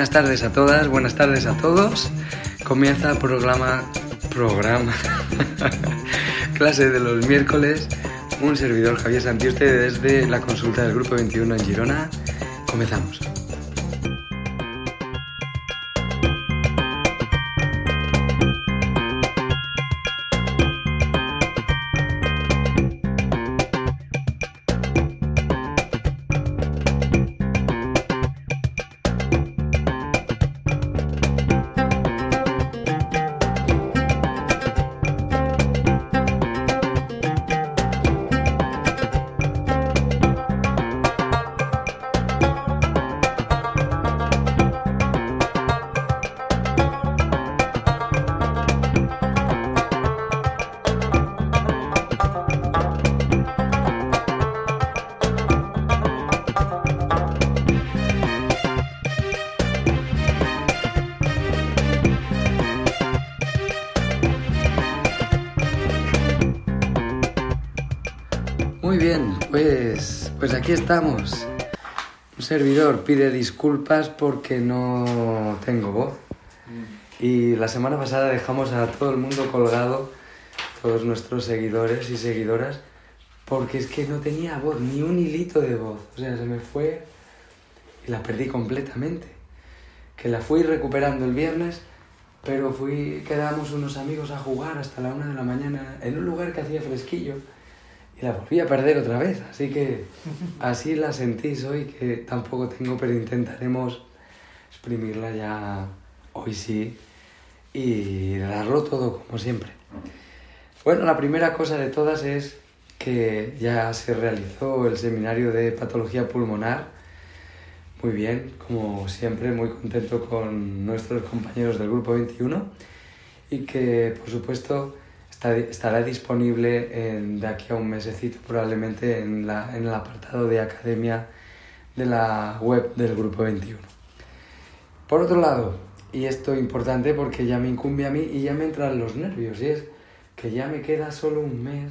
Buenas tardes a todas, buenas tardes a todos. Comienza el programa, programa, clase de los miércoles. Un servidor Javier Santiuste desde la consulta del Grupo 21 en Girona. Comenzamos. Aquí estamos. Un servidor pide disculpas porque no tengo voz. Y la semana pasada dejamos a todo el mundo colgado, todos nuestros seguidores y seguidoras, porque es que no tenía voz, ni un hilito de voz. O sea, se me fue y la perdí completamente. Que la fui recuperando el viernes, pero fui, quedamos unos amigos a jugar hasta la una de la mañana en un lugar que hacía fresquillo y la volví a perder otra vez. Así que así la sentís hoy, que tampoco tengo, pero intentaremos exprimirla ya hoy sí y darlo todo como siempre. Bueno, la primera cosa de todas es que ya se realizó el seminario de patología pulmonar. Muy bien, como siempre, muy contento con nuestros compañeros del grupo 21 y que, por supuesto, estará disponible de aquí a un mesecito probablemente en, en el apartado de academia de la web del Grupo 21. Por otro lado, y esto es importante porque ya me incumbe a mí y ya me entran los nervios, y es que ya me queda solo un mes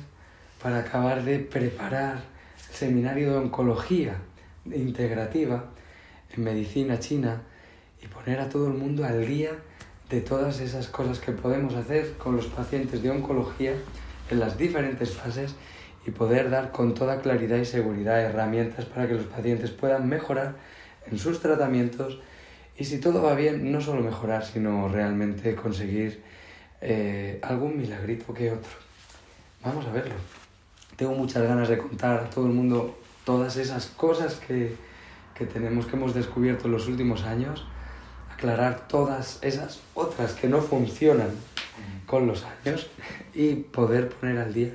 para acabar de preparar el seminario de oncología integrativa en medicina china y poner a todo el mundo al día de todas esas cosas que podemos hacer con los pacientes de oncología en las diferentes fases y poder dar con toda claridad y seguridad herramientas para que los pacientes puedan mejorar en sus tratamientos y si todo va bien, no solo mejorar, sino realmente conseguir eh, algún milagrito que otro. Vamos a verlo. Tengo muchas ganas de contar a todo el mundo todas esas cosas que, que tenemos, que hemos descubierto en los últimos años, aclarar todas esas otras que no funcionan con los años y poder poner al día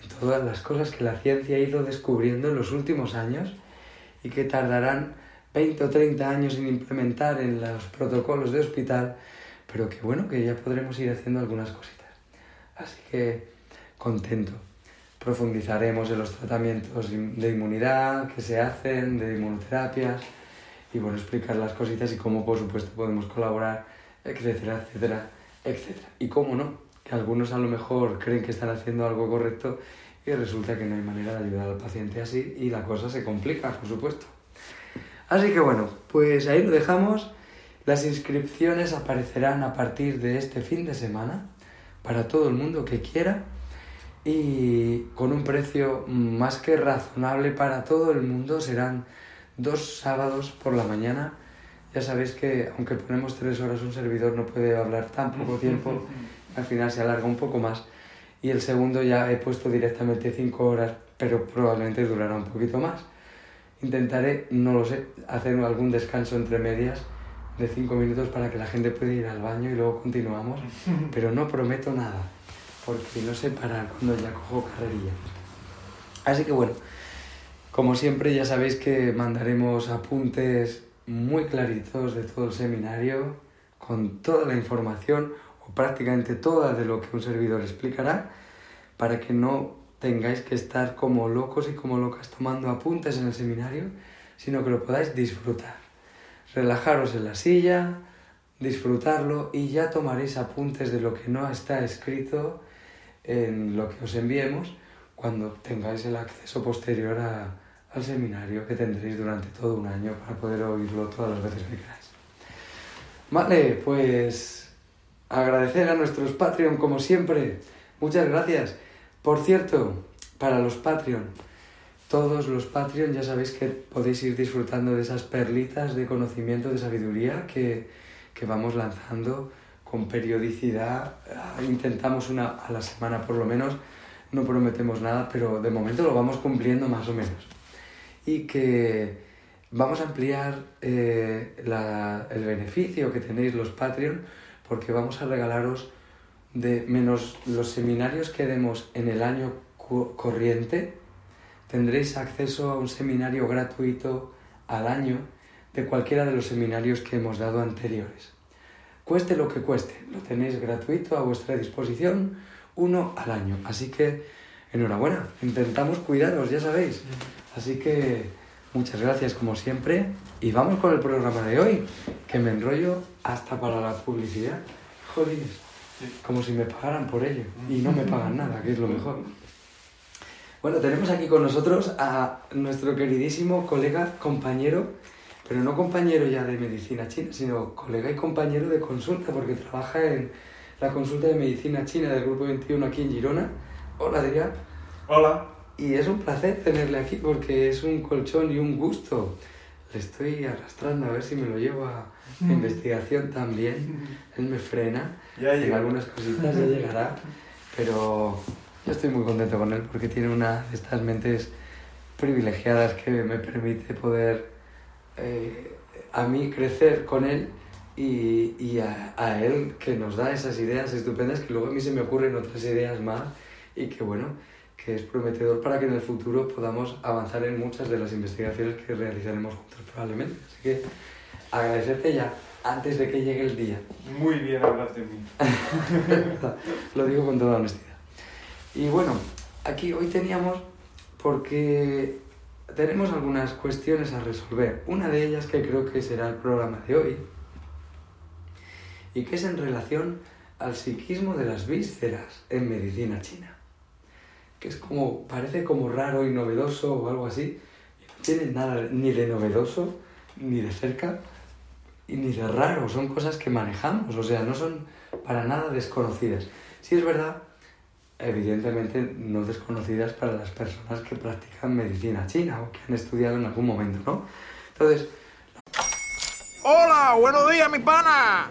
en todas las cosas que la ciencia ha ido descubriendo en los últimos años y que tardarán 20 o 30 años en implementar en los protocolos de hospital, pero que bueno, que ya podremos ir haciendo algunas cositas. Así que contento. Profundizaremos en los tratamientos de inmunidad que se hacen, de inmunoterapias, y bueno, explicar las cositas y cómo por supuesto podemos colaborar, etcétera, etcétera, etcétera. Y cómo no, que algunos a lo mejor creen que están haciendo algo correcto y resulta que no hay manera de ayudar al paciente así y la cosa se complica, por supuesto. Así que bueno, pues ahí lo dejamos. Las inscripciones aparecerán a partir de este fin de semana para todo el mundo que quiera y con un precio más que razonable para todo el mundo serán dos sábados por la mañana. Ya sabéis que aunque ponemos tres horas un servidor no puede hablar tan poco tiempo, al final se alarga un poco más. Y el segundo ya he puesto directamente cinco horas, pero probablemente durará un poquito más. Intentaré, no lo sé, hacer algún descanso entre medias de cinco minutos para que la gente pueda ir al baño y luego continuamos, pero no prometo nada, porque no sé parar cuando ya cojo carrerilla. Así que bueno, como siempre ya sabéis que mandaremos apuntes muy claritos de todo el seminario, con toda la información o prácticamente toda de lo que un servidor explicará, para que no tengáis que estar como locos y como locas tomando apuntes en el seminario, sino que lo podáis disfrutar. Relajaros en la silla, disfrutarlo y ya tomaréis apuntes de lo que no está escrito en lo que os enviemos cuando tengáis el acceso posterior al seminario que tendréis durante todo un año para poder oírlo todas las veces que queráis. Vale, pues agradecer a nuestros Patreon como siempre. Muchas gracias. Por cierto, para los Patreon, todos los Patreon ya sabéis que podéis ir disfrutando de esas perlitas de conocimiento, de sabiduría que, que vamos lanzando con periodicidad. Ah, intentamos una a la semana por lo menos, no prometemos nada, pero de momento lo vamos cumpliendo más o menos. Y que vamos a ampliar eh, la, el beneficio que tenéis los Patreon porque vamos a regalaros de menos los seminarios que demos en el año corriente, tendréis acceso a un seminario gratuito al año de cualquiera de los seminarios que hemos dado anteriores. Cueste lo que cueste, lo tenéis gratuito a vuestra disposición, uno al año. Así que, enhorabuena, intentamos cuidaros, ya sabéis. Así que, muchas gracias como siempre y vamos con el programa de hoy, que me enrollo hasta para la publicidad. Joder como si me pagaran por ello. Y no me pagan nada, que es lo mejor. Bueno, tenemos aquí con nosotros a nuestro queridísimo colega, compañero, pero no compañero ya de medicina china, sino colega y compañero de consulta, porque trabaja en la consulta de medicina china del Grupo 21 aquí en Girona. Hola, Adrián. Hola. Y es un placer tenerle aquí porque es un colchón y un gusto. Le estoy arrastrando a ver si me lo llevo a investigación también. Él me frena Ya en algunas cositas, ya llegará. Pero yo estoy muy contento con él porque tiene una de estas mentes privilegiadas que me permite poder eh, a mí crecer con él y, y a, a él que nos da esas ideas estupendas que luego a mí se me ocurren otras ideas más y que bueno, que es prometedor para que en el futuro podamos avanzar en muchas de las investigaciones que realizaremos juntos probablemente. Así que agradecerte ya antes de que llegue el día. Muy bien hablas de mí. Lo digo con toda honestidad. Y bueno, aquí hoy teníamos porque tenemos algunas cuestiones a resolver. Una de ellas que creo que será el programa de hoy y que es en relación al psiquismo de las vísceras en medicina china. Que es como, parece como raro y novedoso o algo así. No tiene nada ni de novedoso, ni de cerca, y ni de raro. Son cosas que manejamos, o sea, no son para nada desconocidas. Si es verdad evidentemente no desconocidas para las personas que practican medicina china o que han estudiado en algún momento, ¿no? Entonces... Hola, buenos días, mi pana.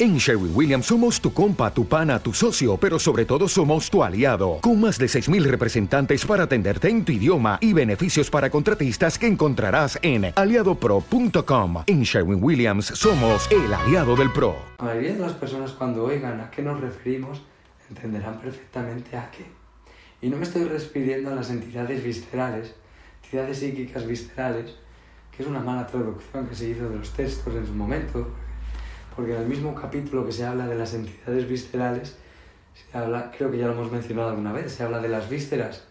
En Sherwin Williams somos tu compa, tu pana, tu socio, pero sobre todo somos tu aliado, con más de 6.000 representantes para atenderte en tu idioma y beneficios para contratistas que encontrarás en aliadopro.com. En Sherwin Williams somos el aliado del PRO. La mayoría de las personas cuando oigan a qué nos referimos entenderán perfectamente a qué. Y no me estoy refiriendo a las entidades viscerales, entidades psíquicas viscerales, que es una mala traducción que se hizo de los textos en su momento, porque en el mismo capítulo que se habla de las entidades viscerales, se habla, creo que ya lo hemos mencionado alguna vez, se habla de las vísceras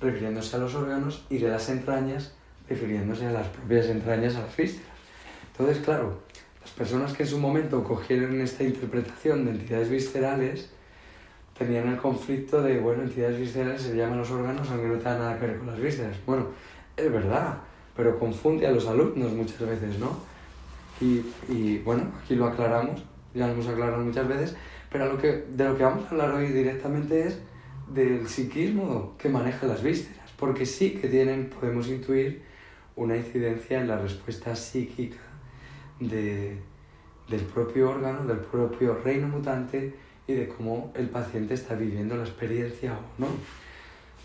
refiriéndose a los órganos y de las entrañas refiriéndose a las propias entrañas, a las vísceras. Entonces, claro, las personas que en su momento cogieron esta interpretación de entidades viscerales tenían el conflicto de, bueno, entidades viscerales se llaman los órganos aunque no tengan nada que ver con las vísceras. Bueno, es verdad, pero confunde a los alumnos muchas veces, ¿no? Y, bueno, aquí lo aclaramos, ya lo hemos aclarado muchas veces, pero lo que, de lo que vamos a hablar hoy directamente es del psiquismo que maneja las vísceras, porque sí que tienen, podemos intuir, una incidencia en la respuesta psíquica de, del propio órgano, del propio reino mutante y de cómo el paciente está viviendo la experiencia o no.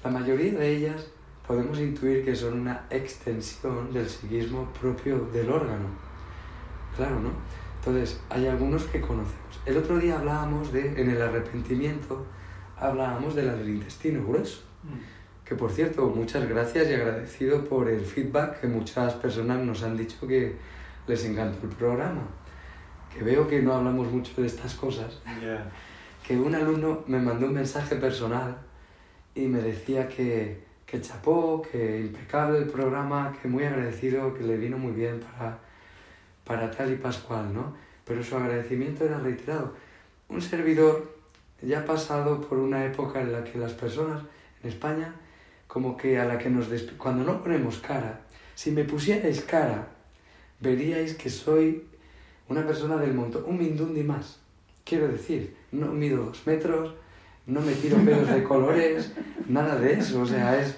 La mayoría de ellas podemos intuir que son una extensión del psiquismo propio del órgano Claro, ¿no? Entonces, hay algunos que conocemos. El otro día hablábamos de, en el arrepentimiento, hablábamos de la del intestino grueso. Mm. Que por cierto, muchas gracias y agradecido por el feedback que muchas personas nos han dicho que les encantó el programa. Que veo que no hablamos mucho de estas cosas. Que un alumno me mandó un mensaje personal y me decía que, que chapó, que impecable el programa, que muy agradecido, que le vino muy bien para para tal y pascual, ¿no? Pero su agradecimiento era reiterado. Un servidor ya ha pasado por una época en la que las personas en España, como que a la que nos... Cuando no ponemos cara, si me pusierais cara, veríais que soy una persona del montón, un mindundi más. Quiero decir, no mido dos metros, no me tiro pelos de colores, nada de eso, o sea, es...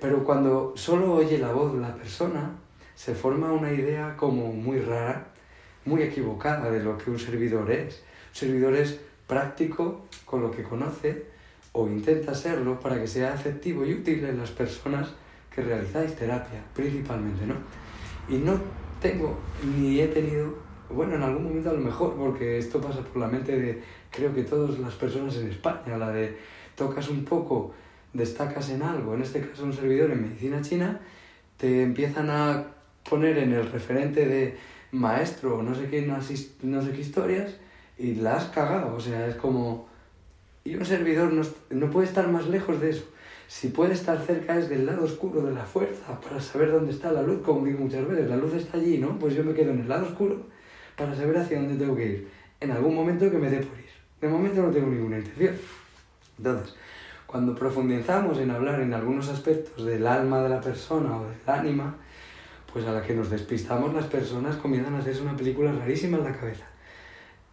Pero cuando solo oye la voz de la persona, se forma una idea como muy rara, muy equivocada de lo que un servidor es. Un servidor es práctico con lo que conoce o intenta serlo para que sea efectivo y útil en las personas que realizáis terapia, principalmente, ¿no? Y no tengo ni he tenido, bueno, en algún momento a lo mejor, porque esto pasa por la mente de, creo que todas las personas en España, la de tocas un poco, destacas en algo, en este caso un servidor en medicina china, te empiezan a poner en el referente de maestro o no sé qué, no, sé qué historias y la has cagado. O sea, es como... Y un servidor no, no puede estar más lejos de eso. Si puede estar cerca es del lado oscuro de la fuerza, para saber dónde está la luz, como digo muchas veces, la luz está allí, ¿no? Pues yo me quedo en el lado oscuro para saber hacia dónde tengo que ir. En algún momento que me dé por ir. De momento no tengo ninguna intención. Entonces, cuando profundizamos en hablar en algunos aspectos del alma de la persona o del ánima, pues a la que nos despistamos las personas comienzan a hacerse una película rarísima en la cabeza.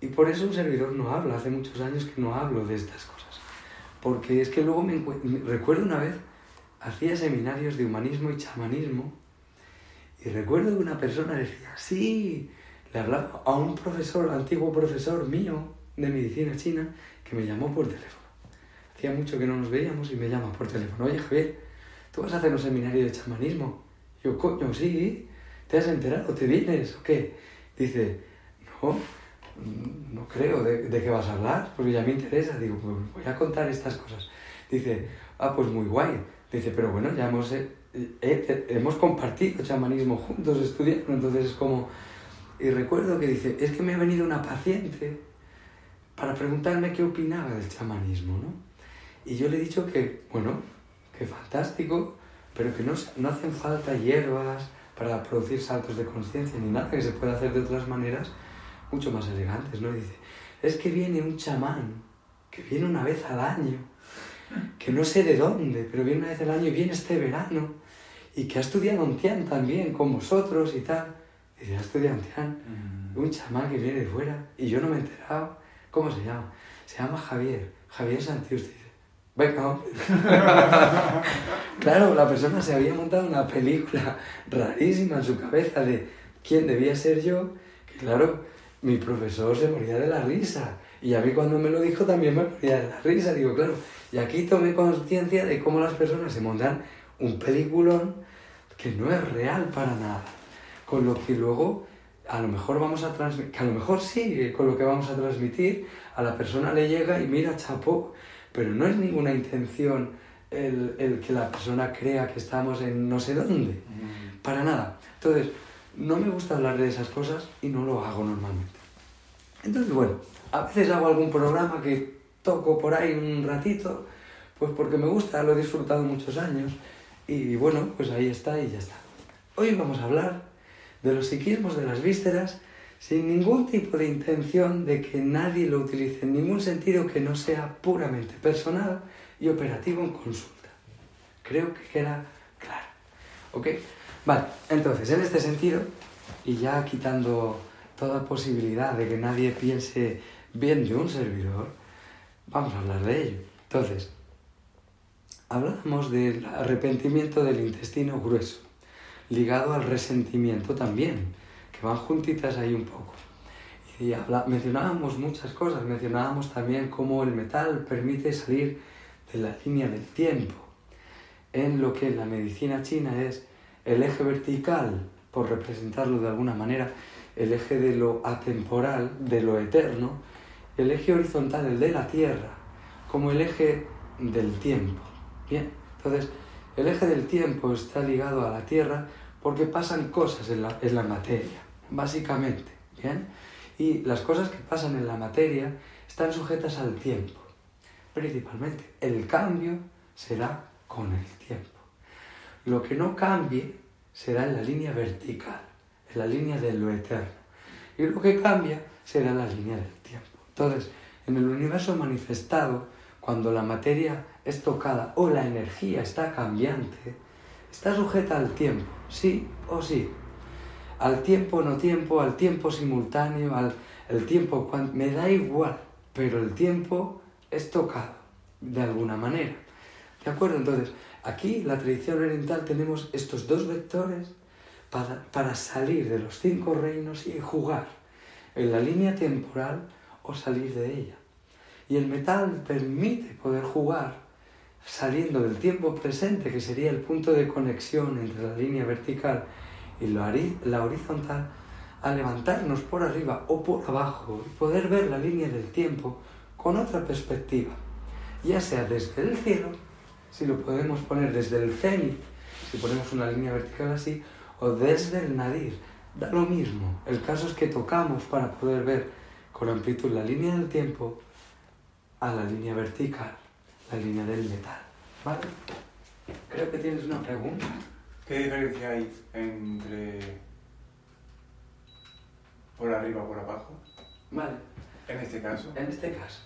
Y por eso un servidor no habla, hace muchos años que no hablo de estas cosas. Porque es que luego me, recuerdo una vez, hacía seminarios de humanismo y chamanismo, y recuerdo que una persona decía, sí, le hablaba a un profesor, antiguo profesor mío de medicina china, que me llamó por teléfono. Hacía mucho que no nos veíamos y me llama por teléfono, oye Javier, ¿tú vas a hacer un seminario de chamanismo? Yo, coño, sí, ¿te has enterado? ¿Te vienes o qué? Dice, no, no creo, ¿de, qué vas a hablar? Porque ya me interesa. Digo, pues voy a contar estas cosas. Dice, ah, pues muy guay. Dice, pero bueno, ya hemos, eh, eh, hemos compartido chamanismo juntos estudiando, entonces es como... Y recuerdo que dice, es que me ha venido una paciente para preguntarme qué opinaba del chamanismo, ¿no? Y yo le he dicho que, bueno, que fantástico, pero que no, no hacen falta hierbas para producir saltos de conciencia ni nada, que se puede hacer de otras maneras mucho más elegantes, ¿no? Y dice, es que viene un chamán, que viene una vez al año, que no sé de dónde, pero viene una vez al año y viene este verano, y que ha estudiado un tian también con vosotros y tal. Y dice, ha estudiado un tian, mm. un chamán que viene de fuera, y yo no me he enterado. ¿Cómo se llama? Se llama Javier, Javier Santius, Venga, claro, la persona se había montado una película rarísima en su cabeza de quién debía ser yo, que claro, mi profesor se moría de la risa. Y a mí cuando me lo dijo también me moría de la risa. Digo, claro, y aquí tomé conciencia de cómo las personas se montan un peliculón que no es real para nada. Con lo que luego a lo mejor vamos a transmitir, que a lo mejor sí, con lo que vamos a transmitir, a la persona le llega y mira, chapó, pero no es ninguna intención el, el que la persona crea que estamos en no sé dónde. Mm. Para nada. Entonces, no me gusta hablar de esas cosas y no lo hago normalmente. Entonces, bueno, a veces hago algún programa que toco por ahí un ratito, pues porque me gusta, lo he disfrutado muchos años y bueno, pues ahí está y ya está. Hoy vamos a hablar de los psiquismos de las vísceras sin ningún tipo de intención de que nadie lo utilice en ningún sentido que no sea puramente personal y operativo en consulta. Creo que queda claro. ¿Ok? Vale, entonces, en este sentido, y ya quitando toda posibilidad de que nadie piense bien de un servidor, vamos a hablar de ello. Entonces, hablamos del arrepentimiento del intestino grueso, ligado al resentimiento también, que van juntitas ahí un poco. Y mencionábamos muchas cosas, mencionábamos también cómo el metal permite salir de la línea del tiempo, en lo que en la medicina china es el eje vertical, por representarlo de alguna manera, el eje de lo atemporal, de lo eterno, el eje horizontal, el de la tierra, como el eje del tiempo. Bien, entonces el eje del tiempo está ligado a la tierra porque pasan cosas en en la materia, básicamente. Bien, y las cosas que pasan en la materia están sujetas al tiempo, principalmente. El cambio será con el tiempo. Lo que no cambie será en la línea vertical, en la línea de lo eterno. Y lo que cambia será la línea del tiempo. Entonces, en el universo manifestado, cuando la materia es tocada o la energía está cambiante, está sujeta al tiempo, sí o sí. Al tiempo no tiempo, al tiempo simultáneo, al el tiempo, me da igual, pero el tiempo es tocado de alguna manera. ¿De acuerdo? Entonces, Aquí, la tradición oriental, tenemos estos dos vectores para, salir de los cinco reinos y jugar en la línea temporal o salir de ella. Y el metal permite poder jugar saliendo del tiempo presente, que sería el punto de conexión entre la línea vertical y la horizontal, a levantarnos por arriba o por abajo y poder ver la línea del tiempo con otra perspectiva, ya sea desde el cielo si lo podemos poner desde el cenit, si ponemos una línea vertical así, o desde el nadir. Da lo mismo. El caso es que tocamos para poder ver con amplitud la línea del tiempo a la línea vertical, la línea del metal. ¿Vale? Creo que tienes una pregunta. ¿Qué diferencia hay entre por arriba o por abajo? Vale. En este caso. En este caso.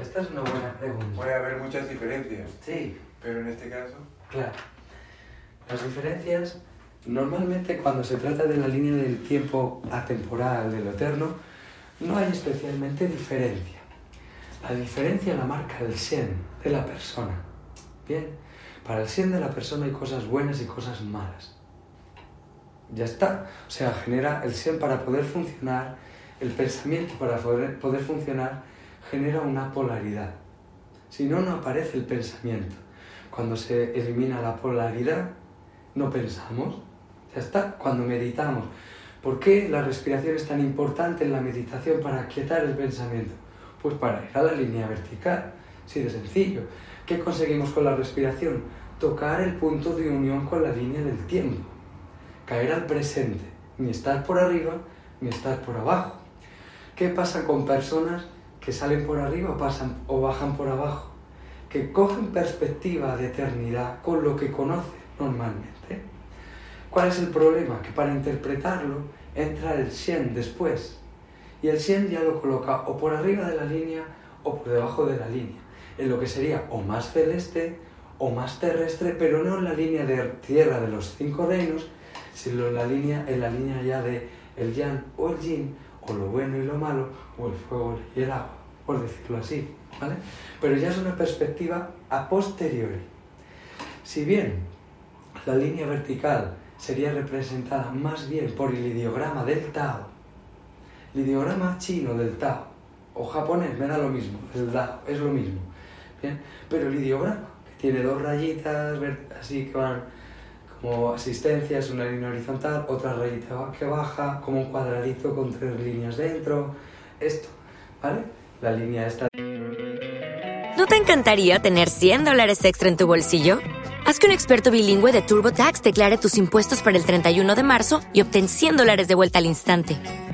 Esta es una buena pregunta. Puede haber muchas diferencias. Sí. Pero en este caso. Claro. Las diferencias, normalmente cuando se trata de la línea del tiempo atemporal, de lo eterno, no hay especialmente diferencia. La diferencia la marca el Shen de la persona. Bien, para el Shen de la persona hay cosas buenas y cosas malas. Ya está. O sea, genera el Shen para poder funcionar, el pensamiento para poder, poder funcionar genera una polaridad. Si no, no aparece el pensamiento. Cuando se elimina la polaridad, no pensamos. Ya está, cuando meditamos. ¿Por qué la respiración es tan importante en la meditación para quietar el pensamiento? Pues para ir a la línea vertical. Sí, de sencillo. ¿Qué conseguimos con la respiración? Tocar el punto de unión con la línea del tiempo. Caer al presente. Ni estar por arriba, ni estar por abajo. ¿Qué pasa con personas que salen por arriba pasan, o bajan por abajo? Que cogen perspectiva de eternidad con lo que conocen normalmente. ¿Cuál es el problema? Que para interpretarlo entra el Shen después. Y el Shen ya lo coloca o por arriba de la línea o por debajo de la línea. En lo que sería o más celeste o más terrestre, pero no en la línea de tierra de los cinco reinos, sino en la línea, en la línea ya de el Yang o el Yin o lo bueno y lo malo, o el fuego y el agua, por decirlo así, ¿vale? Pero ya es una perspectiva a posteriori. Si bien la línea vertical sería representada más bien por el ideograma del Tao, el ideograma chino del Tao, o japonés, me da lo mismo, el Tao es lo mismo, ¿bien? Pero el ideograma, que tiene dos rayitas así que van como asistencia es una línea horizontal, otra rayita que baja, como un cuadradito con tres líneas dentro. Esto, ¿vale? La línea esta. ¿No te encantaría tener 100 dólares extra en tu bolsillo? Haz que un experto bilingüe de TurboTax declare tus impuestos para el 31 de marzo y obtén 100 dólares de vuelta al instante.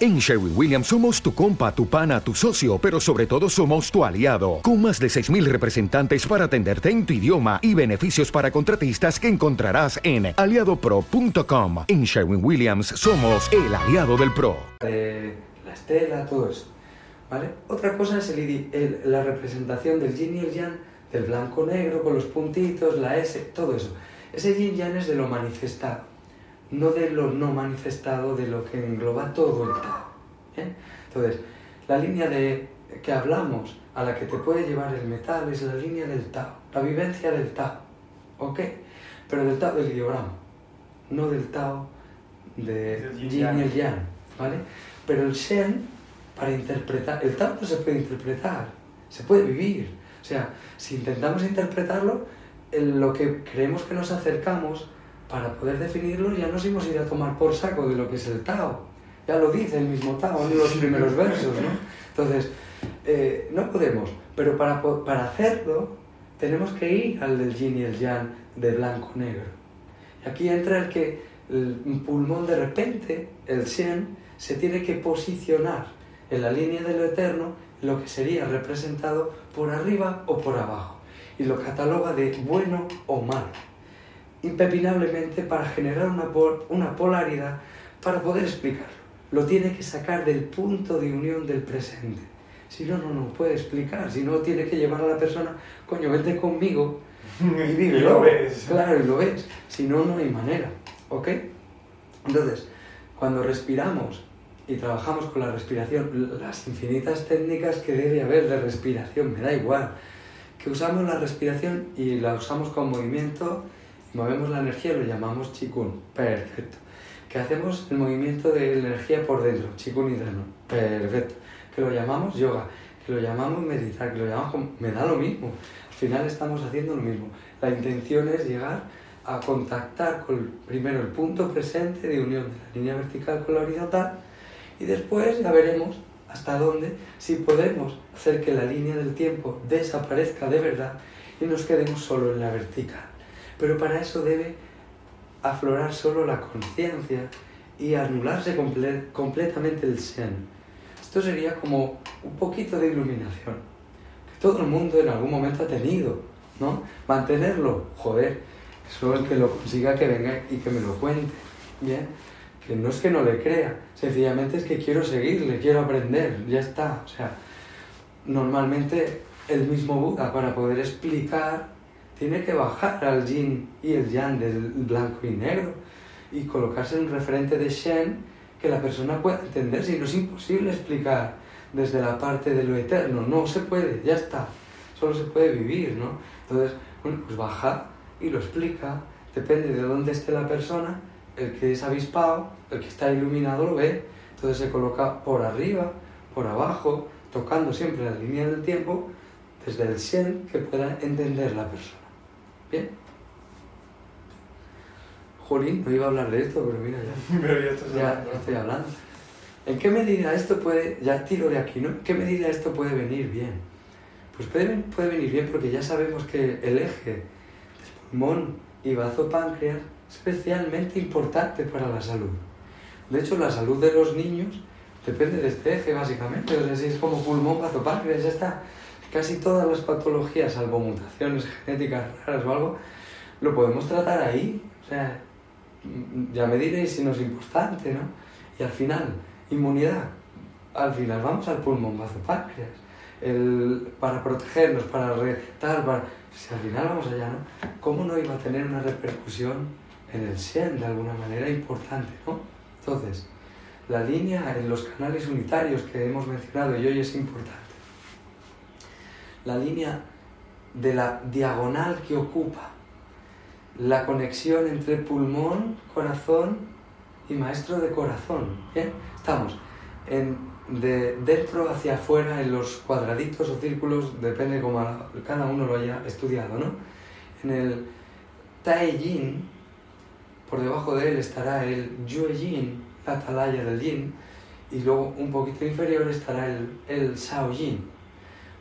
En Sherwin Williams somos tu compa, tu pana, tu socio, pero sobre todo somos tu aliado, con más de 6.000 representantes para atenderte en tu idioma y beneficios para contratistas que encontrarás en aliadopro.com. En Sherwin Williams somos el aliado del PRO. Eh, la estela, todo eso. ¿vale? Otra cosa es el, la representación del yin y el yang, del blanco-negro con los puntitos, la S, todo eso. Ese yin yang es de lo manifestado no de lo no manifestado, de lo que engloba todo el Tao. ¿bien? Entonces, la línea de que hablamos, a la que te puede llevar el metal, es la línea del Tao, la vivencia del Tao, ¿ok? Pero del Tao del ideograma, no del Tao de Yin y el Yang, ¿vale? Pero el Shen, para interpretar, el Tao no se puede interpretar, se puede vivir. O sea, si intentamos interpretarlo, en lo que creemos que nos acercamos para poder definirlo ya nos hemos ido a tomar por saco de lo que es el Tao. Ya lo dice el mismo Tao en los primeros versos, ¿no? Entonces, eh, no podemos, pero para, para hacerlo tenemos que ir al del yin y el yang de blanco-negro. Y aquí entra el que el pulmón de repente, el Shen, se tiene que posicionar en la línea de lo eterno, lo que sería representado por arriba o por abajo, y lo cataloga de bueno o malo impepinablemente para generar una, una polaridad para poder explicarlo. Lo tiene que sacar del punto de unión del presente. Si no, no, no puede explicar. Si no, tiene que llevar a la persona, coño, vente conmigo y vive. lo ves. Claro, y lo ves. Si no, no hay manera. ¿Ok? Entonces, cuando respiramos y trabajamos con la respiración, las infinitas técnicas que debe haber de respiración, me da igual, que usamos la respiración y la usamos con movimiento movemos la energía, lo llamamos chikun. Perfecto. Que hacemos el movimiento de energía por dentro, chikun interno. Perfecto. Que lo llamamos yoga, que lo llamamos meditar, que lo llamamos... Me da lo mismo. Al final estamos haciendo lo mismo. La intención es llegar a contactar con primero el punto presente de unión de la línea vertical con la horizontal y después ya veremos hasta dónde, si podemos hacer que la línea del tiempo desaparezca de verdad y nos quedemos solo en la vertical. Pero para eso debe aflorar solo la conciencia y anularse completamente el Zen. Esto sería como un poquito de iluminación, que todo el mundo en algún momento ha tenido, ¿no? Mantenerlo, joder, solo el que lo consiga que venga y que me lo cuente, ¿bien? Que no es que no le crea, sencillamente es que quiero seguirle, quiero aprender, ya está. O sea, normalmente el mismo Buda para poder explicar tiene que bajar al yin y el yang del blanco y negro y colocarse en un referente de Shen que la persona pueda entender, si no es imposible explicar desde la parte de lo eterno. No se puede, ya está. Solo se puede vivir, ¿no? Entonces, bueno, pues baja y lo explica. Depende de dónde esté la persona, el que es avispado, el que está iluminado lo ve. Entonces se coloca por arriba, por abajo, tocando siempre la línea del tiempo desde el Shen que pueda entender la persona. ¿Bien? Jolín, no iba a hablar de esto, pero mira ya. Pero ya estás Ya, hablando. estoy hablando. ¿En qué medida esto puede, ya tiro de aquí, ¿no? ¿En qué medida esto puede venir bien? Pues puede, ven- puede venir bien porque ya sabemos que el eje del pulmón y bazo páncreas es especialmente importante para la salud. De hecho, la salud de los niños depende de este eje, básicamente. O sea, si es como pulmón, bazo páncreas, ya está. Casi todas las patologías, salvo mutaciones genéticas raras o algo, lo podemos tratar ahí. O sea, mm, ya me diréis si no es importante, ¿no? Y al final, inmunidad. Al final vamos al pulmón, páncreas. El, para protegernos, para retar, para... Si al final vamos allá, ¿no? ¿Cómo no iba a tener una repercusión en el SEN de alguna manera importante, ¿no? Entonces, la línea en los canales unitarios que hemos mencionado y hoy es importante. La línea de la diagonal que ocupa la conexión entre pulmón, corazón y maestro de corazón. ¿bien? Estamos en, de dentro hacia afuera en los cuadraditos o círculos, depende como cada uno lo haya estudiado, ¿no? En el Tai Yin, por debajo de él estará el Yue Yin, la atalaya del Yin, y luego un poquito inferior estará el, el Shao Yin.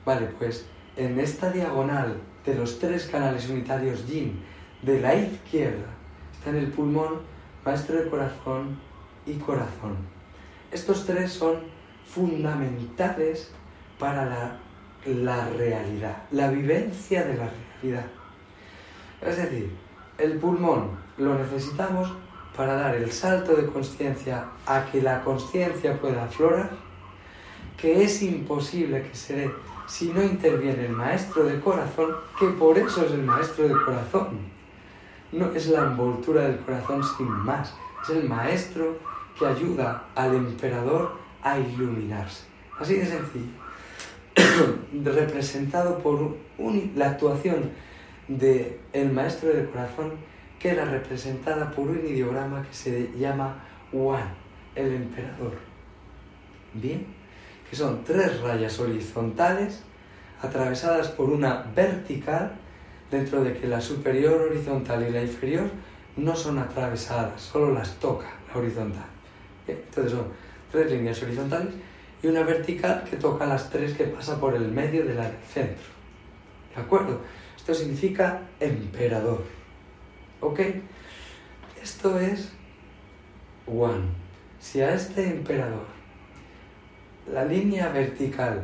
Vale, pues en esta diagonal de los tres canales unitarios Yin de la izquierda está en el pulmón, maestro de corazón y corazón. Estos tres son fundamentales para la, la realidad, la vivencia de la realidad. Es decir, el pulmón lo necesitamos para dar el salto de conciencia a que la conciencia pueda aflorar, que es imposible que se dé si no interviene el maestro de corazón, que por eso es el maestro de corazón. No es la envoltura del corazón sin más, es el maestro que ayuda al emperador a iluminarse. Así de sencillo. Representado por la actuación del el maestro del corazón, queda representada por un ideograma que se llama Wan, el emperador. Bien, que son tres rayas horizontales atravesadas por una vertical, dentro de que la superior horizontal y la inferior no son atravesadas, solo las toca la horizontal. Entonces son tres líneas horizontales y una vertical que toca las tres que pasa por el medio de la del centro. ¿De acuerdo? Esto significa emperador. ¿Ok? Esto es one. Si a este emperador la línea vertical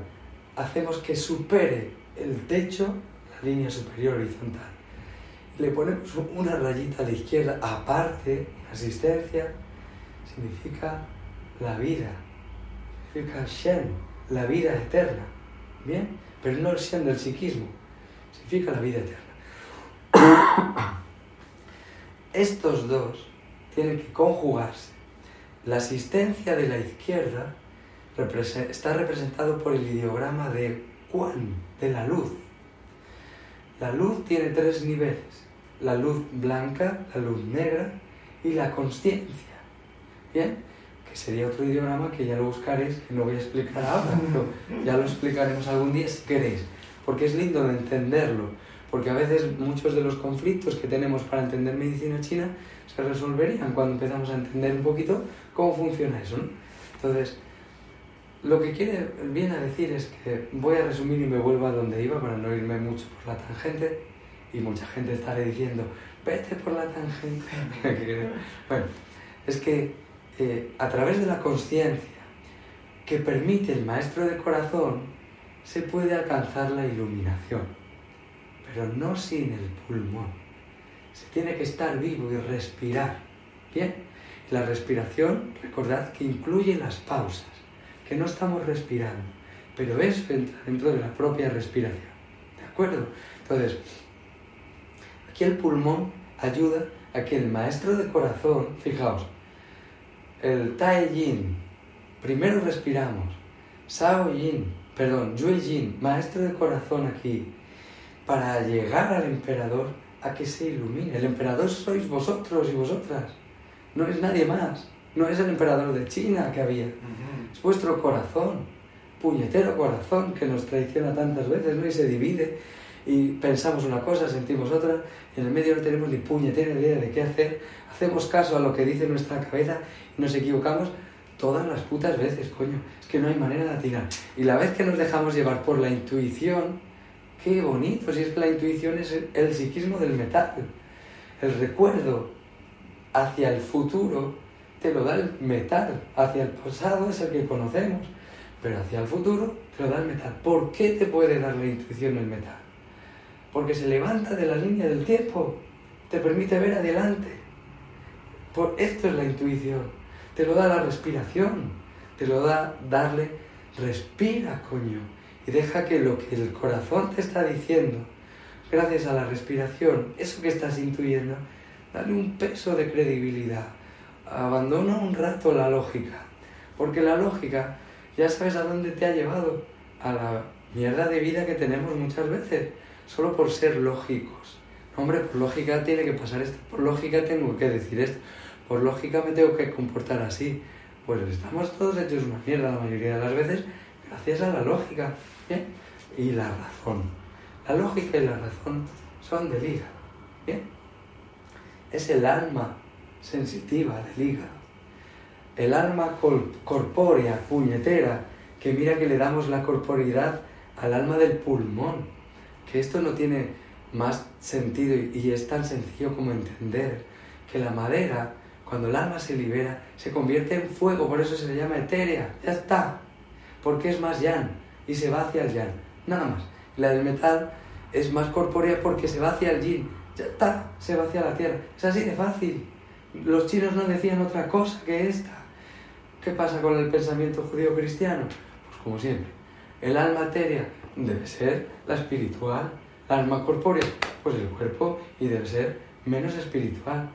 hacemos que supere el techo, la línea superior horizontal, le ponemos una rayita a la izquierda aparte, asistencia, significa la vida, significa Shen, la vida eterna. ¿Bien? Pero no el Shen del psiquismo, significa la vida eterna. Estos dos tienen que conjugarse. La asistencia de la izquierda está representado por el ideograma de Quan, de la luz. La luz tiene tres niveles, la luz blanca, la luz negra y la conciencia. ¿Bien? Que sería otro ideograma que ya lo buscaréis, que no voy a explicar ahora, pero ya lo explicaremos algún día si queréis, porque es lindo de entenderlo, porque a veces muchos de los conflictos que tenemos para entender medicina china se resolverían cuando empezamos a entender un poquito cómo funciona eso. ¿no? Entonces, lo que quiere viene a decir es que voy a resumir y me vuelvo a donde iba para no irme mucho por la tangente y mucha gente estará diciendo, vete por la tangente. bueno, es que eh, a través de la conciencia que permite el maestro de corazón se puede alcanzar la iluminación, pero no sin el pulmón. Se tiene que estar vivo y respirar. Bien, la respiración, recordad que incluye las pausas que no estamos respirando, pero entra dentro de la propia respiración. ¿De acuerdo? Entonces, aquí el pulmón ayuda a que el maestro de corazón, fijaos, el Tai Yin, primero respiramos, Sao Yin, perdón, Yue Yin, maestro de corazón aquí, para llegar al emperador a que se ilumine. El emperador sois vosotros y vosotras, no es nadie más, no es el emperador de China que había, es vuestro corazón, puñetero corazón que nos traiciona tantas veces ¿no? y se divide y pensamos una cosa, sentimos otra, y en el medio no tenemos ni puñetera idea de qué hacer, hacemos caso a lo que dice nuestra cabeza y nos equivocamos todas las putas veces, coño, es que no hay manera de atinar. Y la vez que nos dejamos llevar por la intuición, qué bonito, si es que la intuición es el, el psiquismo del metal, el recuerdo hacia el futuro te lo da el metal, hacia el pasado es el que conocemos, pero hacia el futuro te lo da el metal. ¿Por qué te puede dar la intuición el metal? Porque se levanta de la línea del tiempo, te permite ver adelante. Por, esto es la intuición. Te lo da la respiración, te lo da darle, respira, coño, y deja que lo que el corazón te está diciendo, gracias a la respiración, eso que estás intuyendo, dale un peso de credibilidad. Abandona un rato la lógica, porque la lógica ya sabes a dónde te ha llevado, a la mierda de vida que tenemos muchas veces, solo por ser lógicos. Hombre, por lógica tiene que pasar esto, por lógica tengo que decir esto, por lógica me tengo que comportar así. Pues estamos todos hechos una mierda la mayoría de las veces gracias a la lógica ¿bien? y la razón. La lógica y la razón son del hígado. ¿bien? Es el alma sensitiva del hígado. El alma corpórea, puñetera, que mira que le damos la corporeidad al alma del pulmón. Que esto no tiene más sentido y es tan sencillo como entender que la madera, cuando el alma se libera, se convierte en fuego, por eso se le llama etérea, ya está, porque es más yan y se va hacia el yan, nada más. La del metal es más corpórea porque se va hacia el yin, ya está, se va hacia la tierra, es así de fácil. Los chinos no decían otra cosa que esta. ¿Qué pasa con el pensamiento judío cristiano? Pues como siempre, el alma etérea debe ser la espiritual, el alma corpórea, pues el cuerpo y debe ser menos espiritual.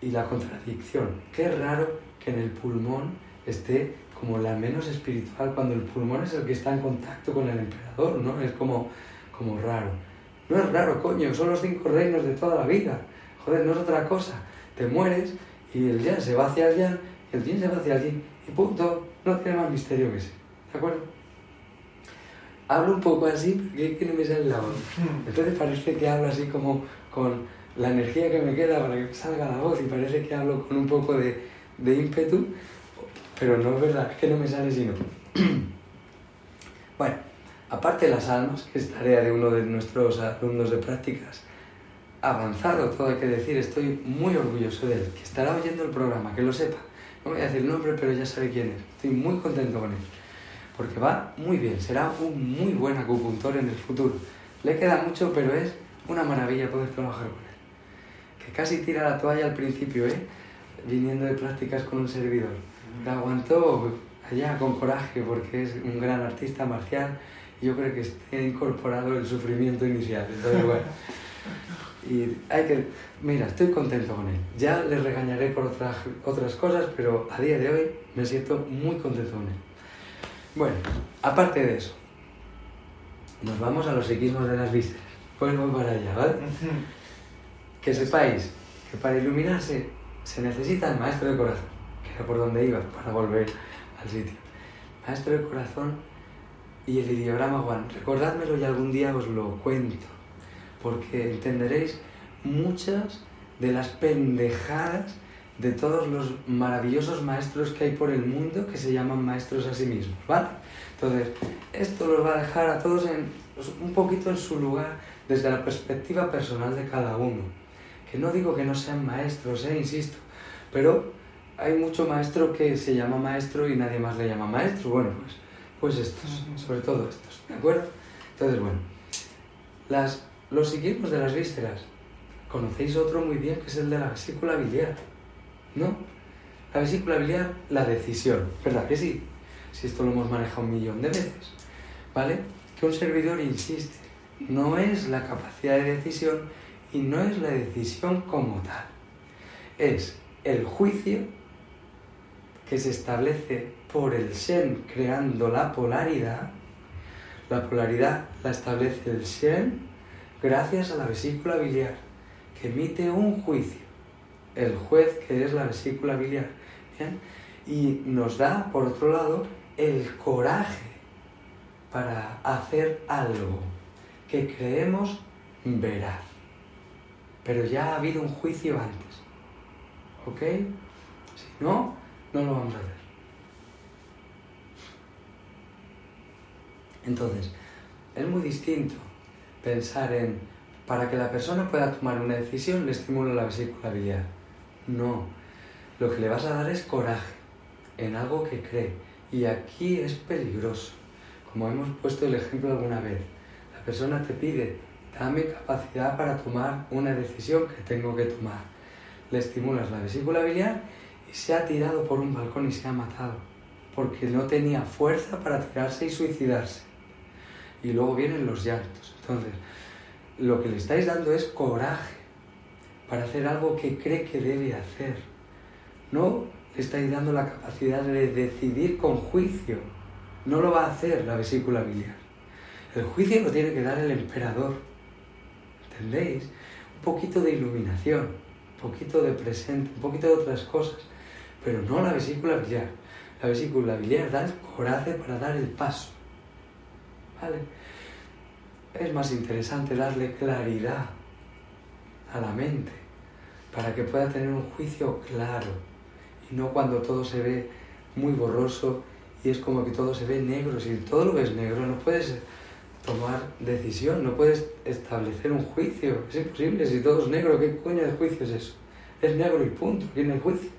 Y la contradicción, qué raro que en el pulmón esté como la menos espiritual, cuando el pulmón es el que está en contacto con el emperador, ¿no? Es como, como raro. No es raro, coño, son los cinco reinos de toda la vida. Joder, no es otra cosa. Te mueres y el yan se va hacia el yan, el yin se va hacia el yin, y punto. No tiene más misterio que ese. ¿De acuerdo? Hablo un poco así porque es que no me sale la voz. Entonces parece que hablo así como con la energía que me queda para que salga la voz y parece que hablo con un poco de, de ímpetu, pero no es verdad, es que no me sale sino. bueno, aparte de las almas, que es tarea de uno de nuestros alumnos de prácticas, avanzado, todo hay que decir, estoy muy orgulloso de él, que estará oyendo el programa, que lo sepa. No voy a decir el nombre, pero ya sabe quién es. Estoy muy contento con él, porque va muy bien, será un muy buen acupuntor en el futuro. Le queda mucho, pero es una maravilla poder trabajar con él. Que casi tira la toalla al principio, ¿eh? Viniendo de prácticas con un servidor. La aguantó allá con coraje, porque es un gran artista marcial y yo creo que está incorporado el sufrimiento inicial. Entonces, bueno. Y hay que, mira, estoy contento con él. Ya le regañaré por otras, otras cosas, pero a día de hoy me siento muy contento con él. Bueno, aparte de eso, nos vamos a los psiquismos de las vísceras. Pues voy para allá, ¿vale? Que sepáis que para iluminarse se necesita el maestro de corazón, que era por donde iba, para volver al sitio. Maestro de corazón y el ideograma Juan. Recordádmelo y algún día os lo cuento porque entenderéis muchas de las pendejadas de todos los maravillosos maestros que hay por el mundo que se llaman maestros a sí mismos, ¿vale? Entonces, esto los va a dejar a todos en, un poquito en su lugar desde la perspectiva personal de cada uno. Que no digo que no sean maestros, ¿eh? insisto, pero hay mucho maestro que se llama maestro y nadie más le llama maestro. Bueno, pues, pues estos, sobre todo estos, ¿de acuerdo? Entonces, bueno, las los psiquismos de las vísceras. Conocéis otro muy bien que es el de la vesícula biliar. ¿No? La vesícula biliar, la decisión. ¿Verdad que sí? Si esto lo hemos manejado un millón de veces. ¿Vale? Que un servidor insiste. No es la capacidad de decisión y no es la decisión como tal. Es el juicio que se establece por el Shen creando la polaridad. La polaridad la establece el Shen gracias a la vesícula biliar, que emite un juicio. El juez que es la vesícula biliar. ¿bien? Y nos da, por otro lado, el coraje para hacer algo que creemos veraz. Pero ya ha habido un juicio antes. ¿Ok? Si no, no lo vamos a hacer. Entonces, es muy distinto pensar en, para que la persona pueda tomar una decisión, le estimulo la vesícula biliar. No, lo que le vas a dar es coraje en algo que cree. Y aquí es peligroso. Como hemos puesto el ejemplo alguna vez, la persona te pide, dame capacidad para tomar una decisión que tengo que tomar. Le estimulas la vesícula biliar y se ha tirado por un balcón y se ha matado, porque no tenía fuerza para tirarse y suicidarse. Y luego vienen los llantos. Entonces, lo que le estáis dando es coraje para hacer algo que cree que debe hacer. No le estáis dando la capacidad de decidir con juicio. No lo va a hacer la vesícula biliar. El juicio lo tiene que dar el emperador. ¿Entendéis? Un poquito de iluminación, un poquito de presente, un poquito de otras cosas, pero no la vesícula biliar. La vesícula biliar da el coraje para dar el paso. ¿Vale? Es más interesante darle claridad a la mente para que pueda tener un juicio claro y no cuando todo se ve muy borroso y es como que todo se ve negro. Si todo lo ves negro, no puedes tomar decisión, no puedes establecer un juicio. Es imposible, si todo es negro, ¿qué coño de juicio es eso? Es negro y punto, aquí no hay juicio.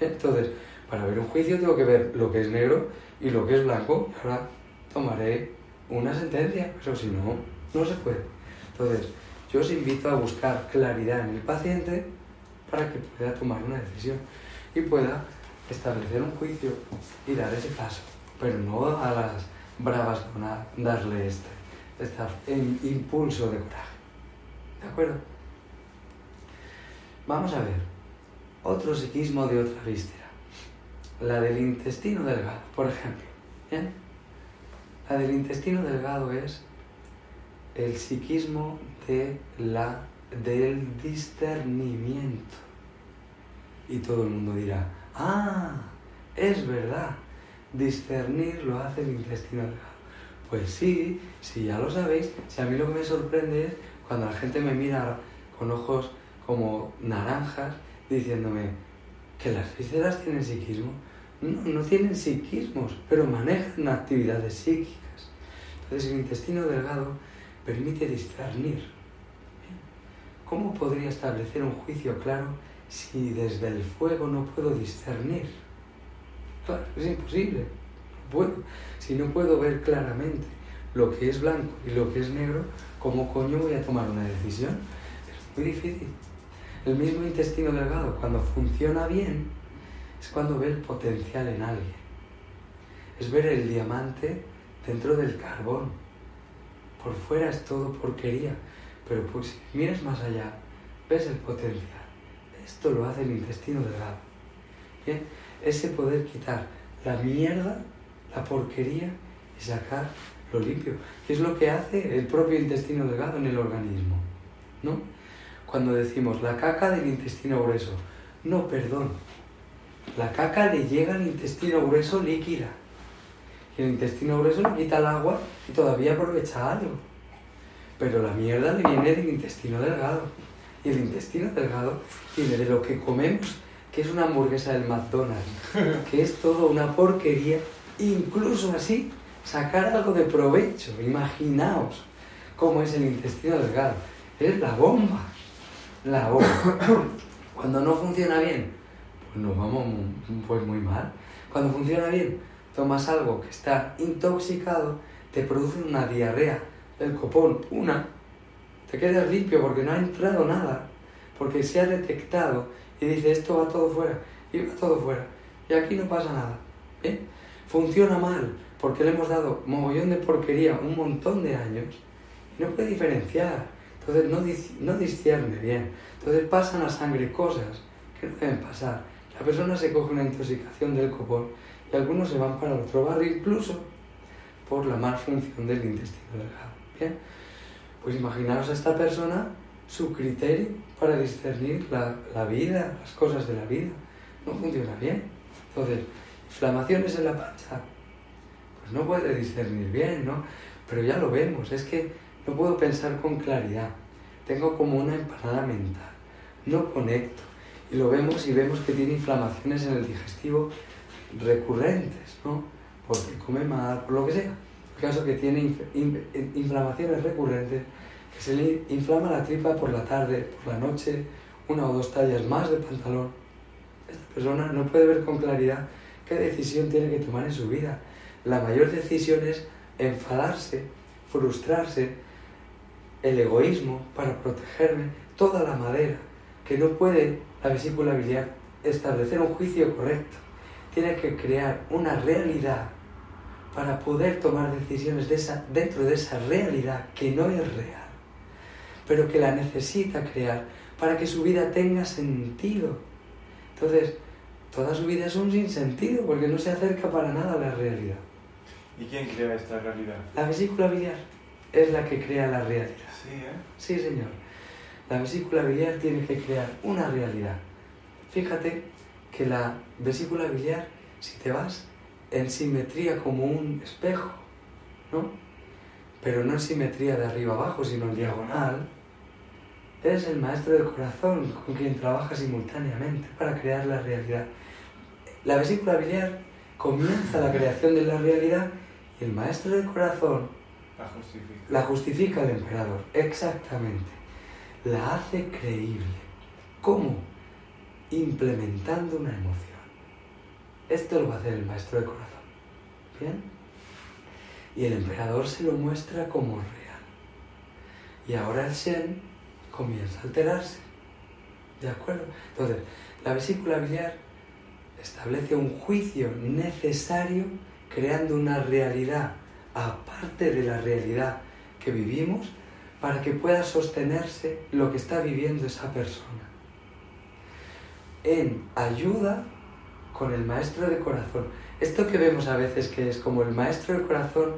Entonces, para ver un juicio tengo que ver lo que es negro y lo que es blanco ahora tomaré una sentencia, pero si no, no se puede. Entonces, yo os invito a buscar claridad en el paciente para que pueda tomar una decisión y pueda establecer un juicio y dar ese paso, pero no a las bravas con darle este, este impulso de coraje. ¿De acuerdo? Vamos a ver otro psiquismo de otra víscera, la del intestino delgado, por ejemplo. ¿bien? La del intestino delgado es el psiquismo de la, del discernimiento. Y todo el mundo dirá, ah, es verdad, discernir lo hace el intestino delgado. Pues sí, sí, ya lo sabéis, si a mí lo que me sorprende es cuando la gente me mira con ojos como naranjas diciéndome que las vísceras tienen psiquismo. No, tienen psiquismos, pero manejan actividades psíquicas. Entonces el intestino delgado permite discernir. ¿Cómo podría establecer un juicio claro si desde el fuego no puedo discernir? Claro, es imposible. No. Si no puedo ver claramente lo que es blanco y lo que es negro, ¿cómo coño voy a tomar una decisión? Es muy difícil. El mismo intestino delgado, cuando funciona bien, es cuando ve el potencial en alguien. Es ver el diamante dentro del carbón. Por fuera es todo porquería, pero pues si miras más allá, ves el potencial. Esto lo hace el intestino delgado. ¿Bien? Ese poder quitar la mierda, la porquería y sacar lo limpio, que es lo que hace el propio intestino delgado en el organismo. ¿No? Cuando decimos la caca del intestino grueso, no, perdón, la caca le llega al intestino grueso líquida. Y el intestino grueso le quita el agua y todavía aprovecha algo. Pero la mierda le viene del intestino delgado. Y el intestino delgado tiene de lo que comemos, que es una hamburguesa del McDonald's, que es todo una porquería, incluso así sacar algo de provecho. Imaginaos cómo es el intestino delgado. Es la bomba. La bomba. Cuando no funciona bien, nos vamos pues muy mal. Cuando funciona bien, tomas algo que está intoxicado, te produce una diarrea del copón, una, te quedas limpio porque no ha entrado nada, porque se ha detectado y dice esto va todo fuera, y va todo fuera, y aquí no pasa nada. ¿bien? Funciona mal porque le hemos dado mogollón de porquería un montón de años y no puede diferenciar, entonces no, no discierne bien, entonces pasan a sangre cosas que no deben pasar. La persona se coge una intoxicación del copón y algunos se van para otro barrio incluso por la malfunción del intestino delgado. Bien, pues imaginaos a esta persona su criterio para discernir la, la vida, las cosas de la vida. No funciona bien. Entonces, inflamaciones en la pancha, pues no puede discernir bien, ¿no? Pero ya lo vemos, es que no puedo pensar con claridad. Tengo como una empanada mental. No conecto. Y lo vemos y vemos que tiene inflamaciones en el digestivo recurrentes, ¿no? Porque come mal, por lo que sea. El caso que tiene inf- in- inflamaciones recurrentes, que se le inflama la tripa por la tarde, por la noche, una o dos tallas más de pantalón. Esta persona no puede ver con claridad qué decisión tiene que tomar en su vida. La mayor decisión es enfadarse, frustrarse, el egoísmo para protegerme, toda la madera, que no puede la vesícula biliar establecer un juicio correcto. Tiene que crear una realidad para poder tomar decisiones de esa, dentro de esa realidad que no es real, pero que la necesita crear para que su vida tenga sentido. Entonces, toda su vida es un sinsentido porque no se acerca para nada a la realidad. ¿Y quién crea esta realidad? La vesícula biliar es la que crea la realidad. Sí, ¿eh? Sí, señor. La vesícula biliar tiene que crear una realidad. Fíjate que la vesícula biliar, si te vas en simetría como un espejo, ¿no? Pero no en simetría de arriba abajo, sino en diagonal, eres el maestro del corazón con quien trabaja simultáneamente para crear la realidad. La vesícula biliar comienza la creación de la realidad y el maestro del corazón La justifica. la justifica el emperador, exactamente. La hace creíble. ¿Cómo? Implementando una emoción. Esto lo va a hacer el maestro de corazón. ¿Bien? Y el emperador se lo muestra como real. Y ahora el Shen comienza a alterarse. ¿De acuerdo? Entonces, la vesícula biliar establece un juicio necesario creando una realidad aparte de la realidad que vivimos para que pueda sostenerse lo que está viviendo esa persona. En ayuda con el maestro de corazón. Esto que vemos a veces que es como el maestro de corazón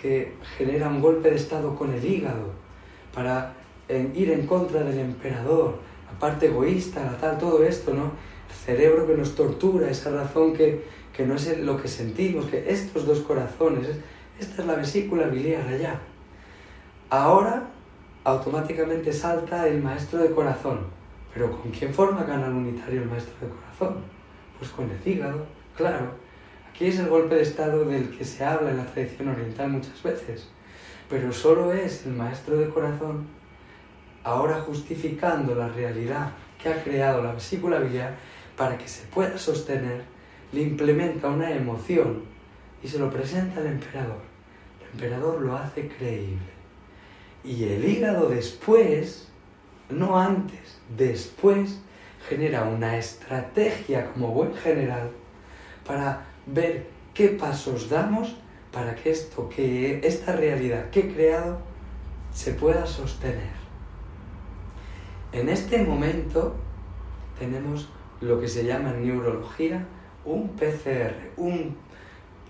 que genera un golpe de estado con el hígado para ir en contra del emperador, la parte egoísta, la tal, todo esto, ¿no? El cerebro que nos tortura, esa razón que, que no es lo que sentimos, que estos dos corazones, es- esta es la vesícula biliar allá. Ahora automáticamente salta el maestro de corazón. Pero ¿con quién forma canal unitario el maestro de corazón? Pues con el hígado, claro. Aquí es el golpe de estado del que se habla en la tradición oriental muchas veces. Pero solo es el maestro de corazón, ahora justificando la realidad que ha creado la vesícula biliar para que se pueda sostener, le implementa una emoción y se lo presenta al emperador. El emperador lo hace creíble. Y el hígado después, no antes, después, genera una estrategia como buen general para ver qué pasos damos para que esto, que esta realidad que he creado se pueda sostener. En este momento tenemos lo que se llama en neurología un PCR, un,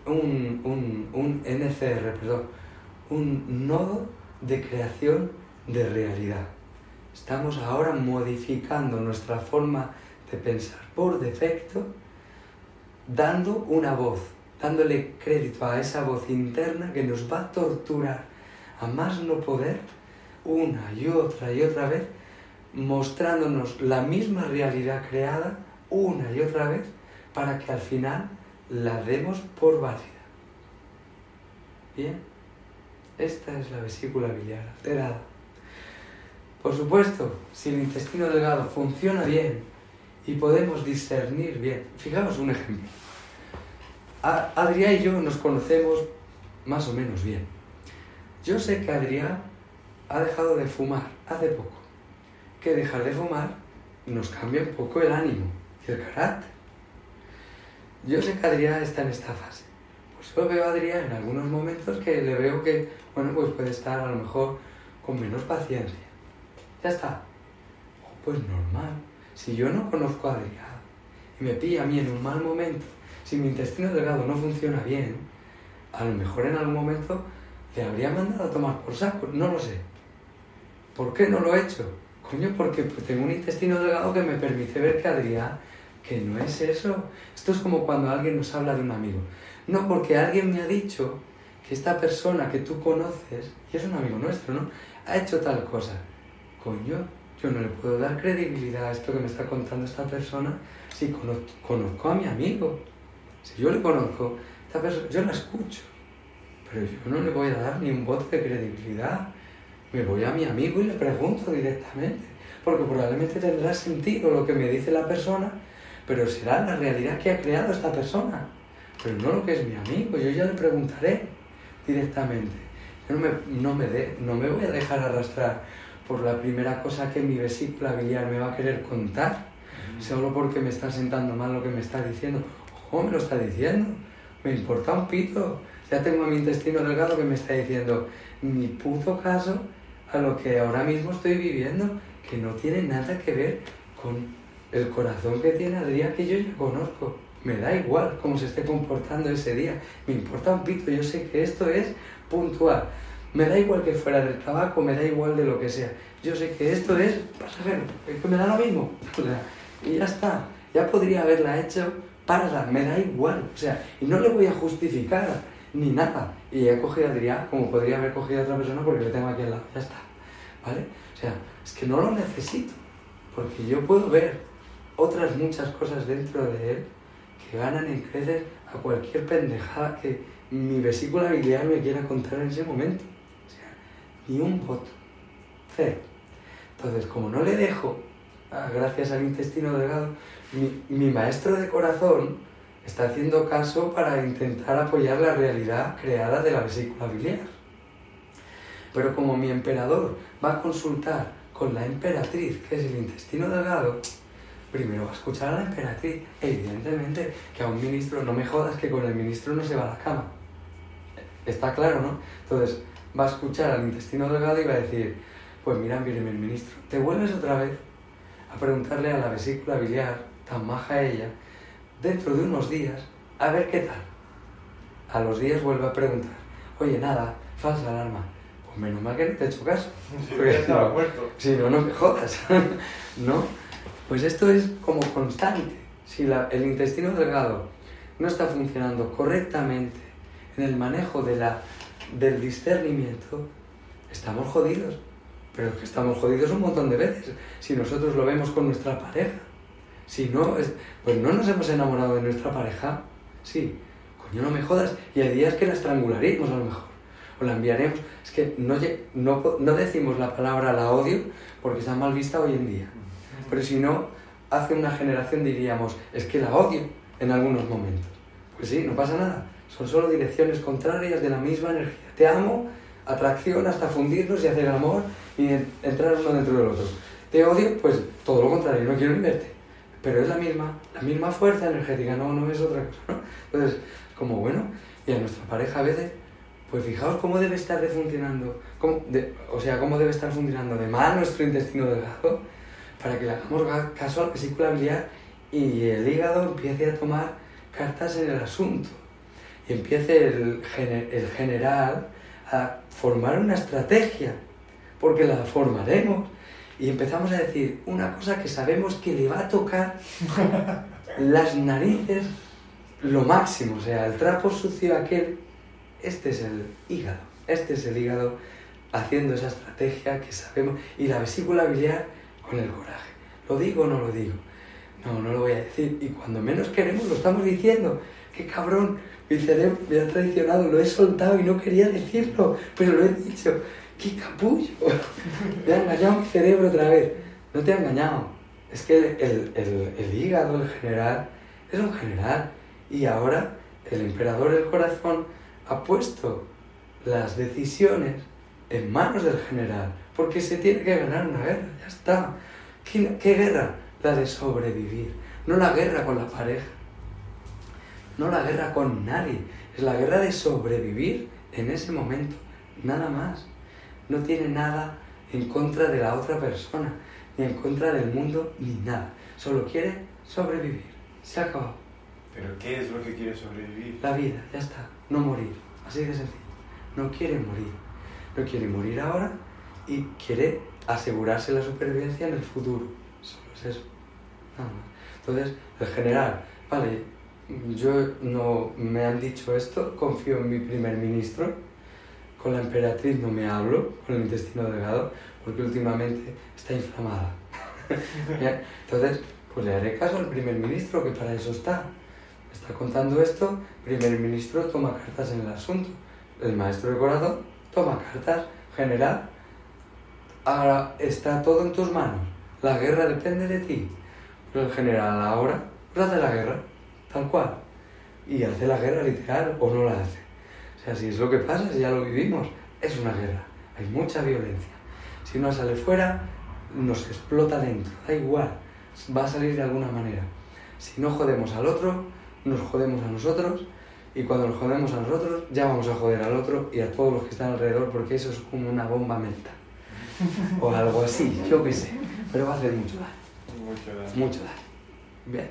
un, un, un NCR, perdón, un nodo de creación de realidad. Estamos ahora modificando nuestra forma de pensar por defecto, dando una voz, dándole crédito a esa voz interna que nos va a torturar a más no poder, una y otra y otra vez, mostrándonos la misma realidad creada una y otra vez para que al final la demos por válida. Bien, esta es la vesícula biliar alterada. Por supuesto, si el intestino delgado funciona bien y podemos discernir bien, fijaos un ejemplo. Adrián y yo nos conocemos más o menos bien. Yo sé que Adrián ha dejado de fumar hace poco. Que dejar de fumar nos cambia un poco el ánimo y el carácter. Yo sé que Adrián está en esta fase. Pues yo veo a Adrián en algunos momentos que le veo que, bueno, pues puede estar a lo mejor con menos paciencia. Ya está. Oh, Pues normal. Si yo no conozco a Adrián y me pilla a mí en un mal momento, si mi intestino delgado no funciona bien, a lo mejor en algún momento le habría mandado a tomar por saco, no lo sé. ¿Por qué no lo he hecho? Coño, porque tengo un intestino delgado que me permite ver que Adrián, que no es eso. Esto es como cuando alguien nos habla de un amigo. No, porque alguien me ha dicho que esta persona que tú conoces, y es un amigo nuestro, ¿no? Ha hecho tal cosa. Coño, yo no le puedo dar credibilidad a esto que me está contando esta persona si conozco, a mi amigo. Si yo le conozco, esta persona, yo la escucho. Pero yo no le voy a dar ni un voto de credibilidad. Me voy a mi amigo y le pregunto directamente. Porque probablemente tendrá sentido lo que me dice la persona, pero será la realidad que ha creado esta persona. Pero no lo que es mi amigo. Yo ya le preguntaré directamente. Yo no me, no me, de, no me voy a dejar arrastrar por la primera cosa que mi vesícula biliar me va a querer contar, solo porque me está sentando mal lo que me está diciendo. ¿Cómo me lo está diciendo? Me importa un pito. Ya tengo a mi intestino delgado que me está diciendo ni puto caso a lo que ahora mismo estoy viviendo, que no tiene nada que ver con el corazón que tiene Adrián que yo ya conozco. Me da igual cómo se esté comportando ese día. Me importa un pito. Yo sé que esto es puntual. Me da igual que fuera del tabaco, me da igual de lo que sea. Yo sé que esto es pasajero, es que me da lo mismo. Y ya está. Ya podría haberla hecho parda, me da igual. O sea, y no le voy a justificar ni nada. Y he cogido a Adrián como podría haber cogido a otra persona porque le tengo aquí al lado. Ya está. ¿Vale? O sea, es que no lo necesito. Porque yo puedo ver otras muchas cosas dentro de él que ganan en creces a cualquier pendejada que mi vesícula biliar me quiera contar en ese momento. O sea, ni un voto. Cero. Entonces, como no le dejo, gracias al intestino delgado, mi, mi maestro de corazón está haciendo caso para intentar apoyar la realidad creada de la vesícula biliar. Pero como mi emperador va a consultar con la emperatriz, que es el intestino delgado, primero va a escuchar a la emperatriz. Evidentemente que a un ministro, no me jodas que con el ministro no se va a la cama. Está claro, ¿no? Entonces va a escuchar al intestino delgado y va a decir, pues mira, mire, el ministro, te vuelves otra vez a preguntarle a la vesícula biliar, tan maja ella, dentro de unos días, a ver qué tal. A los días vuelve a preguntar, oye, nada, falsa alarma. Pues menos mal que no te he hecho caso. Sí, ya estaba muerto. Si no, no me jodas. ¿No? Pues esto es como constante. Si la, el intestino delgado no está funcionando correctamente en el manejo del discernimiento, estamos jodidos. Pero que estamos jodidos un montón de veces. Si nosotros lo vemos con nuestra pareja. Si no, es, pues no nos hemos enamorado de nuestra pareja. Sí, coño, no me jodas. Y hay días que la estrangularemos a lo mejor. O la enviaremos. Es que no, no, no decimos la palabra la odio porque está mal vista hoy en día. Pero si no, hace una generación diríamos, es que la odio en algunos momentos. Pues sí, no pasa nada. Son solo direcciones contrarias de la misma energía. Te amo, atracción hasta fundirnos y hacer amor y entrar uno dentro del otro. Te odio, pues todo lo contrario, no quiero ni verte. Pero es la misma, la misma fuerza energética, no, no es otra cosa. ¿no? Entonces, como bueno, y a nuestra pareja a veces, pues fijaos cómo debe estar de funcionando, o sea, cómo debe estar funcionando de mal nuestro intestino delgado para que le hagamos caso a la vesícula biliar y el hígado empiece a tomar cartas en el asunto. Y empiece el, el general a formar una estrategia, porque la formaremos. Y empezamos a decir una cosa que sabemos que le va a tocar las narices lo máximo, o sea, el trapo sucio aquel, este es el hígado, este es el hígado haciendo esa estrategia que sabemos, y la vesícula biliar con el coraje. ¿Lo digo o no lo digo? No, no lo voy a decir. Y cuando menos queremos lo estamos diciendo. ¡Qué cabrón! Mi cerebro me ha traicionado, lo he soltado y no quería decirlo, pero lo he dicho. ¡Qué capullo! Me ha engañado mi cerebro otra vez. No te ha engañado. Es que el, el, hígado, el general, es un general. Y ahora el emperador del corazón ha puesto las decisiones en manos del general, porque se tiene que ganar una guerra, ya está. ¿Qué, ¿Qué, guerra? La de sobrevivir, no la guerra con la pareja, no la guerra con nadie, es la guerra de sobrevivir en ese momento, nada más. No tiene nada en contra de la otra persona, ni en contra del mundo, ni nada. Solo quiere sobrevivir, Se acabado. ¿Pero qué es lo que quiere sobrevivir? La vida, ya está. No morir. Así de sencillo. No quiere morir. No quiere morir ahora y quiere asegurarse la supervivencia en el futuro. Solo es eso. Nada más. Entonces, el general, vale, yo no me han dicho esto, confío en mi primer ministro, con la emperatriz no me hablo, con el intestino delgado, porque últimamente está inflamada. Entonces, pues le haré caso al primer ministro, que para eso está. Me está contando esto, primer ministro toma cartas en el asunto. El maestro de corazón toma cartas, general. Ahora está todo en tus manos. La guerra depende de ti. Pero el general ahora pues hace la guerra, tal cual. Y hace la guerra literal o no la hace. O sea, si es lo que pasa, si ya lo vivimos, es una guerra. Hay mucha violencia. Si uno sale fuera, nos explota dentro. Da igual, va a salir de alguna manera. Si no jodemos al otro, nos jodemos a nosotros. Y cuando nos jodemos a nosotros, ya vamos a joder al otro y a todos los que están alrededor, porque eso es como una bomba menta. O algo así, yo qué sé. Pero va a hacer mucho daño. Mucho daño. Mucho daño. Bien.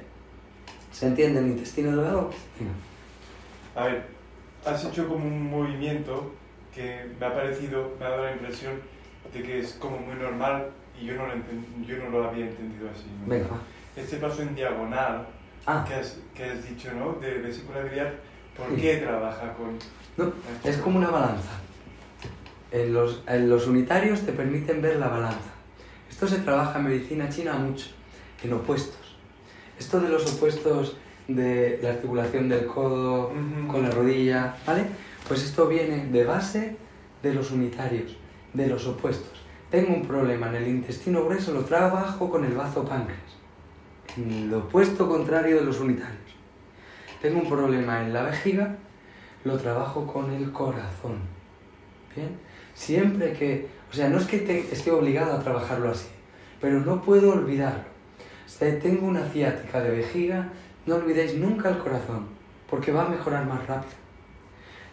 ¿Se entiende el intestino delgado? A ver, has hecho como un movimiento que me ha parecido, me ha dado la impresión de que es como muy normal y yo no lo, yo no lo había entendido así. ¿no? Venga. Este paso en diagonal Ah, que has, que has dicho, ¿no? De vesícula biliar, ¿por qué trabaja con...? no, es como una balanza. En los, en los unitarios te permiten ver la balanza. Esto se trabaja en medicina china mucho, en opuestos. Esto de los opuestos de la articulación del codo Ujú. con la rodilla, ¿vale? Pues esto viene de base de los unitarios, de los opuestos. Tengo un problema en el intestino grueso, lo trabajo con el bazo páncreas, en el opuesto contrario de los unitarios. Tengo un problema en la vejiga, lo trabajo con el corazón. ¿Bien? Siempre que, o sea, no es que esté obligado a trabajarlo así, pero no puedo olvidarlo. Tengo una ciática de vejiga, no olvidéis nunca el corazón, porque va a mejorar más rápido.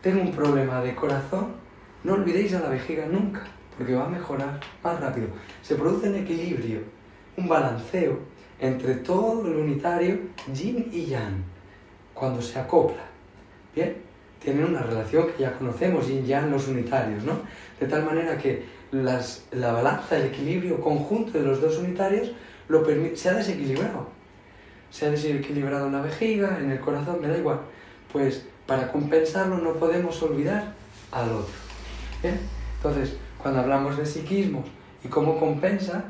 Tengo un problema de corazón, no olvidéis a la vejiga nunca, porque va a mejorar más rápido. Se produce un equilibrio, un balanceo entre todo el unitario, yin y yang, cuando se acopla. ¿Bien? Tienen una relación que ya conocemos, yin yang los unitarios, ¿no? De tal manera que la balanza, el equilibrio conjunto de los dos unitarios lo se ha desequilibrado. Se ha desequilibrado en la vejiga, en el corazón, me da igual. Pues para compensarlo no podemos olvidar al otro. ¿Bien? Entonces, cuando hablamos de psiquismos y cómo compensa,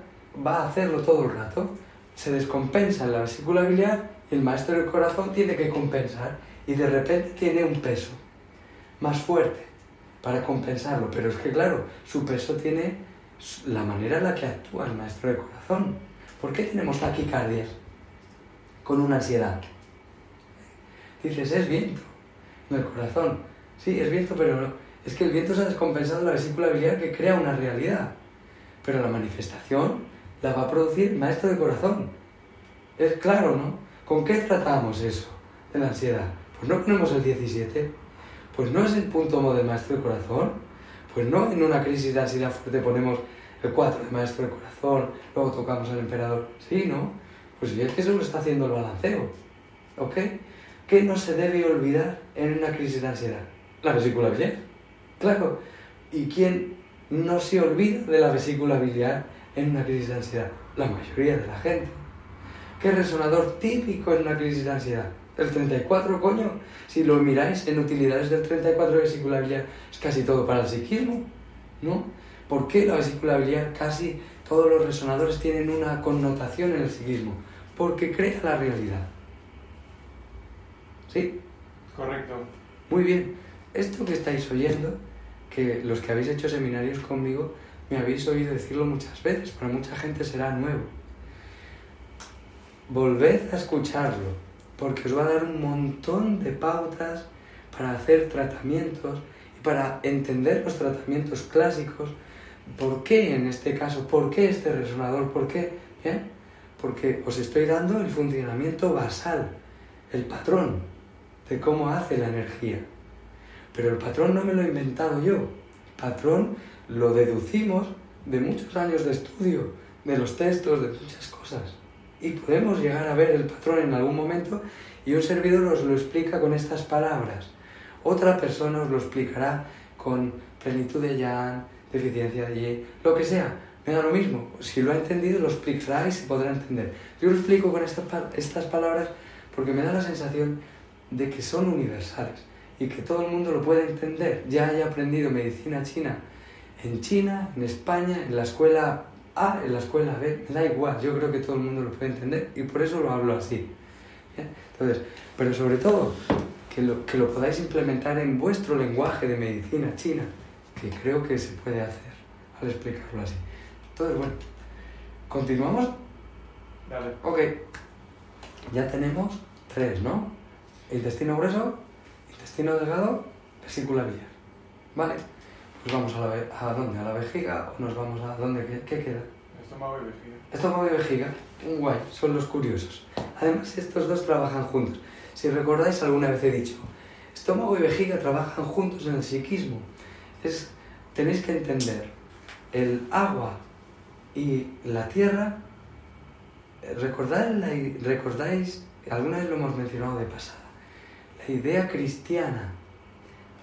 va a hacerlo todo el rato. Se descompensa en la vesícula biliar y el maestro del corazón tiene que compensar y de repente tiene un peso más fuerte para compensarlo. Pero es que claro, su peso tiene la manera en la que actúa el maestro del corazón. ¿Por qué tenemos taquicardias con una ansiedad? Dices, es viento en el corazón. Sí, es viento, pero. Es que el viento se ha descompensado en la vesícula biliar que crea una realidad. Pero la manifestación la va a producir el maestro de corazón. Es claro, ¿no? ¿Con qué tratamos eso de la ansiedad? Pues no ponemos el 17. Pues no es el punto del maestro de corazón. Pues no en una crisis de ansiedad fuerte ponemos el 4 de maestro de corazón, luego tocamos al emperador. Sí, ¿no? Pues sí, es que eso lo está haciendo el balanceo. ¿Ok? ¿Qué no se debe olvidar en una crisis de ansiedad? La vesícula biliar. Claro. ¿Y quién no se olvida de la vesícula biliar en una crisis de ansiedad? La mayoría de la gente. ¿Qué resonador típico en una crisis de ansiedad? El 34, coño. Si lo miráis en utilidades del 34 de vesícula biliar, es casi todo para el psiquismo, ¿no? ¿Por qué la vesícula biliar casi todos los resonadores tienen una connotación en el psiquismo? Porque crea la realidad. ¿Sí? Correcto. Muy bien. Esto que estáis oyendo, que los que habéis hecho seminarios conmigo, me habéis oído decirlo muchas veces, para mucha gente será nuevo. Volved a escucharlo, porque os va a dar un montón de pautas para hacer tratamientos y para entender los tratamientos clásicos. ¿Por qué en este caso? ¿Por qué este resonador? ¿Por qué? ¿Bien? Porque os estoy dando el funcionamiento basal, el patrón de cómo hace la energía. Pero el patrón no me lo he inventado yo. El patrón lo deducimos de muchos años de estudio, de los textos, de muchas cosas. Y podemos llegar a ver el patrón en algún momento y un servidor os lo explica con estas palabras. Otra persona os lo explicará con plenitud de yan, deficiencia de y, lo que sea. Me da lo mismo. Si lo ha entendido, lo explicará y se podrá entender. Yo lo explico con estas, estas palabras porque me da la sensación de que son universales y que todo el mundo lo puede entender. Ya haya aprendido medicina china en China, en España, en la escuela A, en la escuela B, da igual, yo creo que todo el mundo lo puede entender y por eso lo hablo así. Entonces, pero sobre todo, que lo, que lo podáis implementar en vuestro lenguaje de medicina china, que creo que se puede hacer al explicarlo así. Entonces, bueno, ¿continuamos? Vale. Ok, ya tenemos tres, ¿no? Intestino grueso, intestino delgado, vesícula biliar. ¿Vale? Pues vamos a, la, a dónde? ¿A la vejiga o nos vamos a dónde? ¿Qué, qué queda? Estómago y vejiga. Estómago y vejiga, guay, son los curiosos. Además, estos dos trabajan juntos. Si recordáis, alguna vez he dicho, estómago y vejiga trabajan juntos en el psiquismo. Es, tenéis que entender, el agua y la tierra, ¿recordáis, la, recordáis, alguna vez lo hemos mencionado de pasada, la idea cristiana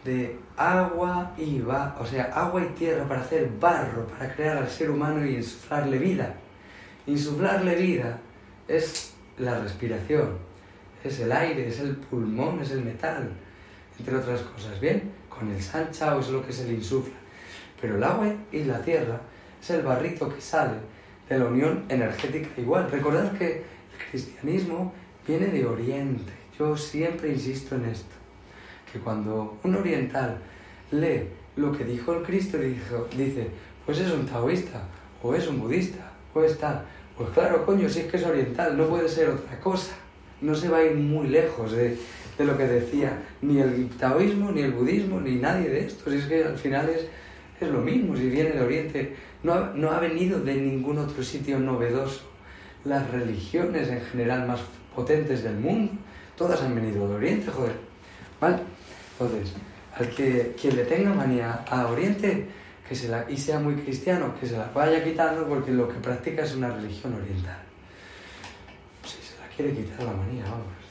de agua y va, o sea, agua y tierra para hacer barro, para crear al ser humano y insuflarle vida. Insuflarle vida es la respiración, es el aire, es el pulmón, es el metal, entre otras cosas, ¿bien? Con el sanchao es lo que se le insufla. Pero el agua y la tierra es el barrito que sale de la unión energética igual. Recordad que el cristianismo viene de Oriente. Yo siempre insisto en esto que cuando un oriental lee lo que dijo el Cristo, dijo, dice, pues es un taoísta, o es un budista, o es tal. Pues claro, coño, si es que es oriental, no puede ser otra cosa. No se va a ir muy lejos de, de lo que decía ni el taoísmo, ni el budismo, ni nadie de estos. Es que al final es, es lo mismo, si viene de Oriente, no ha, no ha venido de ningún otro sitio novedoso. Las religiones en general más potentes del mundo, todas han venido de Oriente, joder. ¿Vale? Entonces, al que quien le tenga manía a Oriente que se la, y sea muy cristiano, que se la vaya quitando porque lo que practica es una religión oriental. Si se la quiere quitar la manía, vamos.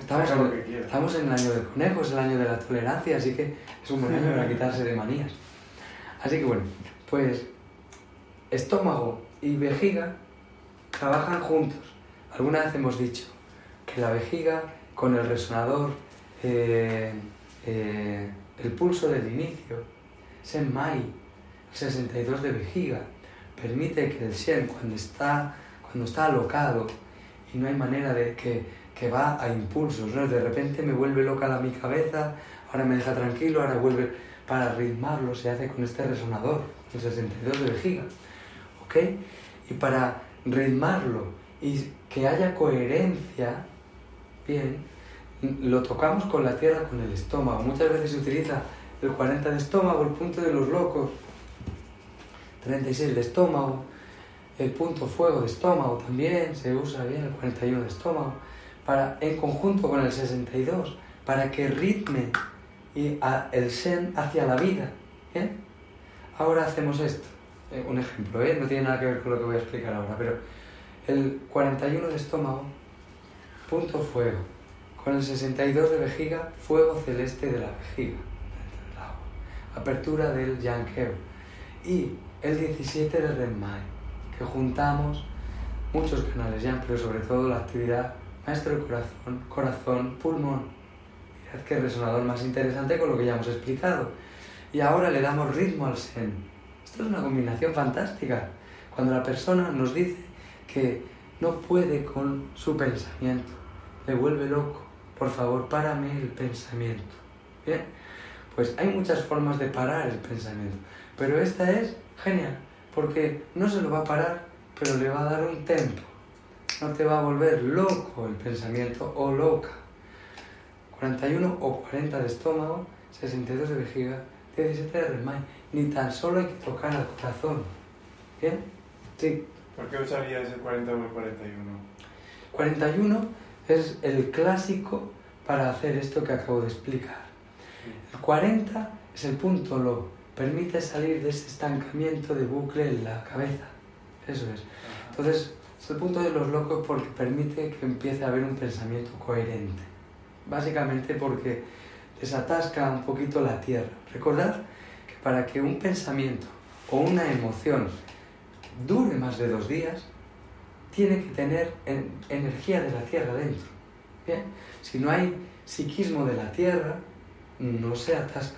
Estamos, en, estamos en el año del conejo, es el año de la tolerancia, así que es un buen año para quitarse de manías. Así que bueno, pues estómago y vejiga trabajan juntos. Alguna vez hemos dicho que la vejiga con el resonador eh, eh, el pulso del inicio, Senmai, 62 de vejiga, permite que el Shen, cuando está, cuando está alocado y no hay manera de que, que va a impulsos, ¿no? de repente me vuelve loca la mi cabeza, ahora me deja tranquilo, ahora vuelve para ritmarlo, se hace con este resonador, el 62 de vejiga, ¿ok? Y para ritmarlo y que haya coherencia, bien, lo tocamos con la tierra, con el estómago. Muchas veces se utiliza el 40 de estómago, el punto de los locos, 36 de estómago, el punto fuego de estómago también se usa bien, el 41 de estómago, para, en conjunto con el 62, para que ritme y el sen hacia la vida. ¿bien? Ahora hacemos esto, eh, un ejemplo, ¿eh? no tiene nada que ver con lo que voy a explicar ahora, pero el 41 de estómago, punto fuego, con el 62 de vejiga, fuego celeste de la vejiga. Apertura del yanqueo. Y el 17 de Renmai, que juntamos muchos canales yang, pero sobre todo la actividad maestro del corazón, corazón, pulmón. Mirad qué resonador más interesante con lo que ya hemos explicado. Y ahora le damos ritmo al sen. Esto es una combinación fantástica. Cuando la persona nos dice que no puede con su pensamiento, le vuelve loco, por favor, párame el pensamiento. Bien, pues hay muchas formas de parar el pensamiento, pero esta es genial, porque no se lo va a parar, pero le va a dar un tempo. No te va a volver loco el pensamiento o loca. 41 o 40 de estómago, 62 de vejiga, 17 de remay. Ni tan solo hay que tocar al corazón. ¿Bien? Sí. ¿Por qué usarías el 40 o el 41? 41 es el clásico para hacer esto que acabo de explicar. El 40 es el punto lo, permite salir de ese estancamiento de bucle en la cabeza. Eso es. Entonces, Es el punto de los locos porque permite que empiece a haber un pensamiento coherente. Básicamente porque desatasca un poquito la tierra. Recordad que para que un pensamiento o una emoción dure más de dos días, tiene que tener energía de la tierra dentro. ¿Bien? Si no hay psiquismo de la tierra, no se atasca.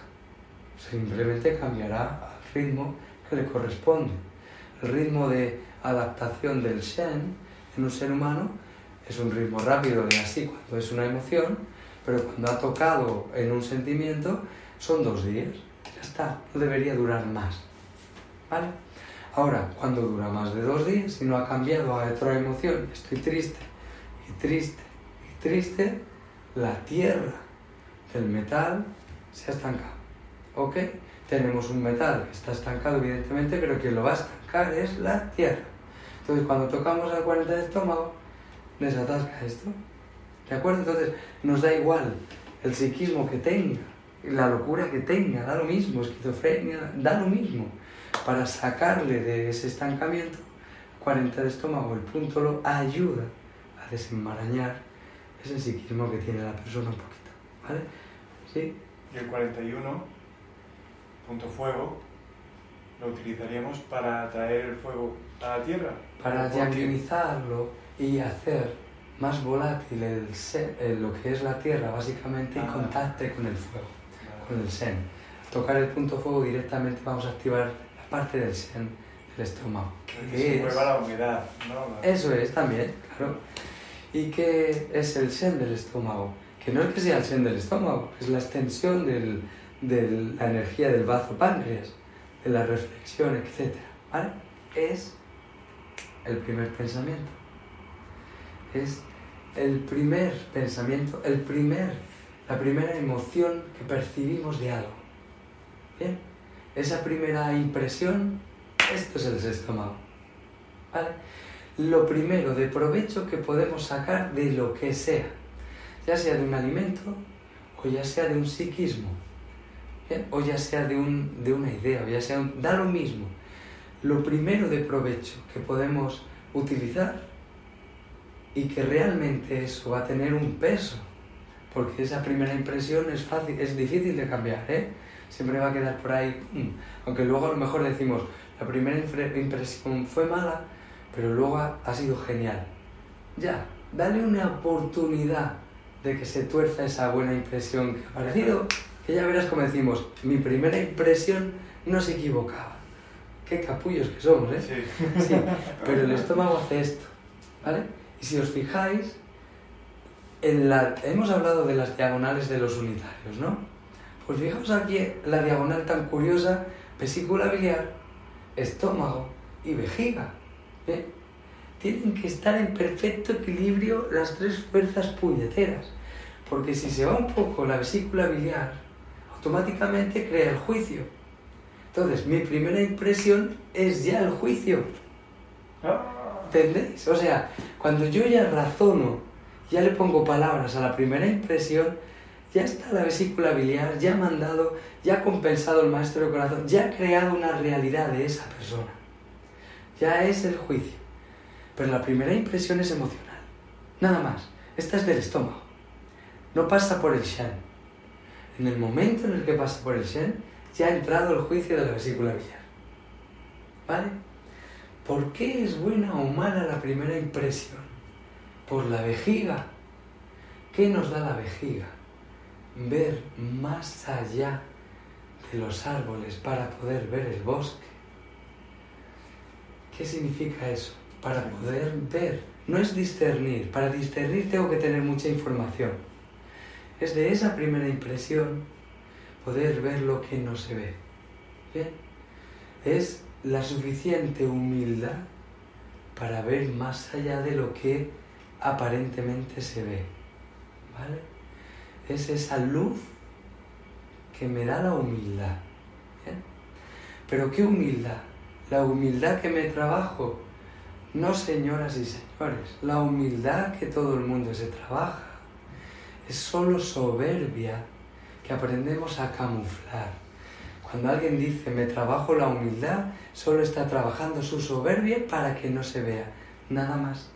Simplemente cambiará al ritmo que le corresponde. El ritmo de adaptación del Shen en un ser humano es un ritmo rápido de así cuando es una emoción, pero cuando ha tocado en un sentimiento son dos días. Ya está, no debería durar más. ¿Vale? Ahora, cuando dura más de dos días y no ha cambiado a otra emoción, estoy triste y triste y triste, la tierra del metal se ha estancado. ¿Ok? Tenemos un metal que está estancado, evidentemente, pero quien lo va a estancar es la tierra. Entonces, cuando tocamos al 40 de estómago, desatasca esto. ¿De acuerdo? Entonces, nos da igual el psiquismo que tenga, la locura que tenga, da lo mismo, esquizofrenia, da lo mismo para sacarle de ese estancamiento, 40 de estómago, el punto lo ayuda a desenmarañar ese psiquismo que tiene la persona un poquito. ¿Vale? ¿Sí? Y el 41, punto fuego, lo utilizaríamos para atraer el fuego a la tierra. Para diagnizarlo y hacer más volátil el lo que es la tierra, básicamente, y ah. contacte con el fuego, con el sen. tocar el punto fuego directamente vamos a activar parte del sen del estómago. Que es, la humedad, ¿no? Eso es también, claro. ¿Y qué es el sen del estómago? Que no es que sea el sen del estómago, es la extensión del, de la energía del bazo páncreas, de la reflexión, etc. ¿Vale? Es el primer pensamiento. Es el primer pensamiento, el primer, la primera emoción que percibimos de algo. ¿Bien? Esa primera impresión, esto es el estómago. ¿Vale? Lo primero de provecho que podemos sacar de lo que sea, ya sea de un alimento o ya sea de un psiquismo, o ya sea de, un, de, una idea, o ya sea, da lo mismo. Lo primero de provecho que podemos utilizar y que realmente eso va a tener un peso, porque esa primera impresión es fácil, es difícil de cambiar, ¿eh? Siempre va a quedar por ahí, mm, aunque luego a lo mejor decimos, la primera impresión fue mala, pero luego ha, sido genial. Ya, dale una oportunidad de que se tuerza esa buena impresión que ha parecido, que ya verás como decimos, mi primera impresión no se equivocaba. Qué capullos que somos, ¿eh? Sí. sí. Pero el estómago hace esto, ¿vale? Y si os fijáis, en la, hemos hablado de las diagonales de los unitarios, ¿no? Pues fijaos aquí la diagonal tan curiosa, vesícula biliar, estómago y vejiga. ¿eh? Tienen que estar en perfecto equilibrio las tres fuerzas puñeteras, porque si se va un poco la vesícula biliar, automáticamente crea el juicio. Entonces, mi primera impresión es ya el juicio. ¿Entendéis? O sea, cuando yo ya razono, ya le pongo palabras a la primera impresión, ya está la vesícula biliar, ya ha mandado, ya ha compensado el maestro de corazón, ya ha creado una realidad de esa persona. Ya es el juicio. Pero la primera impresión es emocional. Nada más. Esta es del estómago. No pasa por el shen. En el momento en el que pasa por el shen, ya ha entrado el juicio de la vesícula biliar. ¿Vale? ¿Por qué es buena o mala la primera impresión? Por la vejiga. ¿Qué nos da la vejiga? Ver más allá de los árboles para poder ver el bosque. ¿Qué significa eso? Para poder ver. No es discernir. Para discernir tengo que tener mucha información. Es de esa primera impresión poder ver lo que no se ve. ¿Bien? Es la suficiente humildad para ver más allá de lo que aparentemente se ve. ¿Vale? Es esa luz que me da la humildad. Pero ¿qué humildad? La humildad que me trabajo. No señoras y señores, la humildad que todo el mundo se trabaja es solo soberbia que aprendemos a camuflar. Cuando alguien dice me trabajo la humildad, solo está trabajando su soberbia para que no se vea. nada más.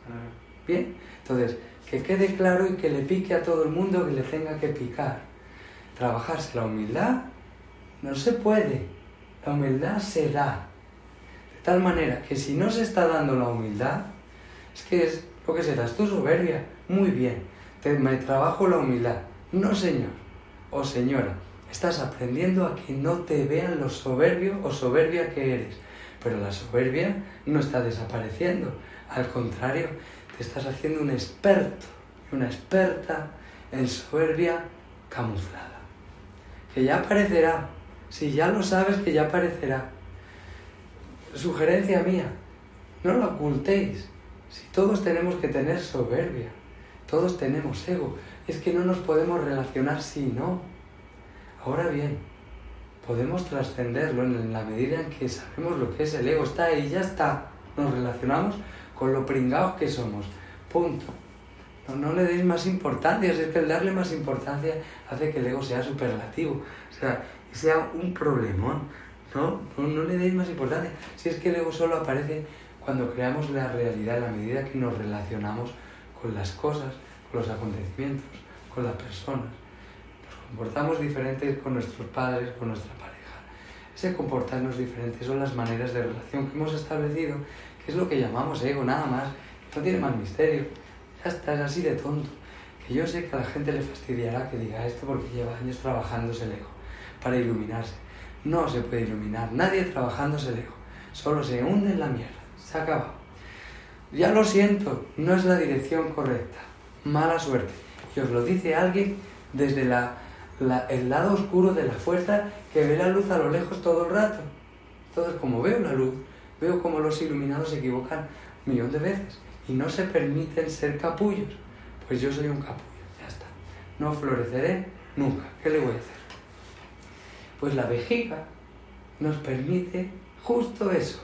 Bien, entonces, que quede claro y que le pique a todo el mundo que le tenga que picar. Trabajarse la humildad no se puede, la humildad se da. De tal manera que si no se está dando la humildad, es que es lo que serás tu soberbia. Muy bien, te, me trabajo la humildad. No, señor o señora, estás aprendiendo a que no te vean lo soberbio o soberbia que eres. Pero la soberbia no está desapareciendo. Al contrario, te estás haciendo un experto y una experta en soberbia camuflada. Que ya aparecerá. Si ya lo sabes, que ya aparecerá. Sugerencia mía, no lo ocultéis. Si todos tenemos que tener soberbia, todos tenemos ego, es que no nos podemos relacionar si no. Ahora bien, podemos trascenderlo en la medida en que sabemos lo que es el ego. Está ahí, ya está. Nos relacionamos con lo pringados que somos. Punto. No, le deis más importancia, es que el darle más importancia hace que el ego sea superlativo, o sea, un problemón. No, no, le deis más importancia. Si es que el ego solo aparece cuando creamos la realidad, la medida que nos relacionamos con las cosas, con los acontecimientos, con las personas. Nos comportamos diferentes con nuestros padres, con nuestra pareja. Ese comportarnos diferente son las maneras de relación que hemos establecido, que es lo que llamamos ego, nada más. No tiene más misterio. Ya está, es así de tonto. Que yo sé que a la gente le fastidiará que diga esto porque lleva años trabajándose el ego para iluminarse. No se puede iluminar, nadie trabajándose el ego. Solo se hunde en la mierda. Se ha acabado. Ya lo siento, no es la dirección correcta. Mala suerte. Y os lo dice alguien desde la- el lado oscuro de la fuerza que ve la luz a lo lejos todo el rato. Entonces, como veo la luz, veo como los iluminados se equivocan un millón de veces y no se permiten ser capullos. Pues yo soy un capullo, ya está. No floreceré nunca. ¿Qué le voy a hacer? Pues la vejiga nos permite justo eso,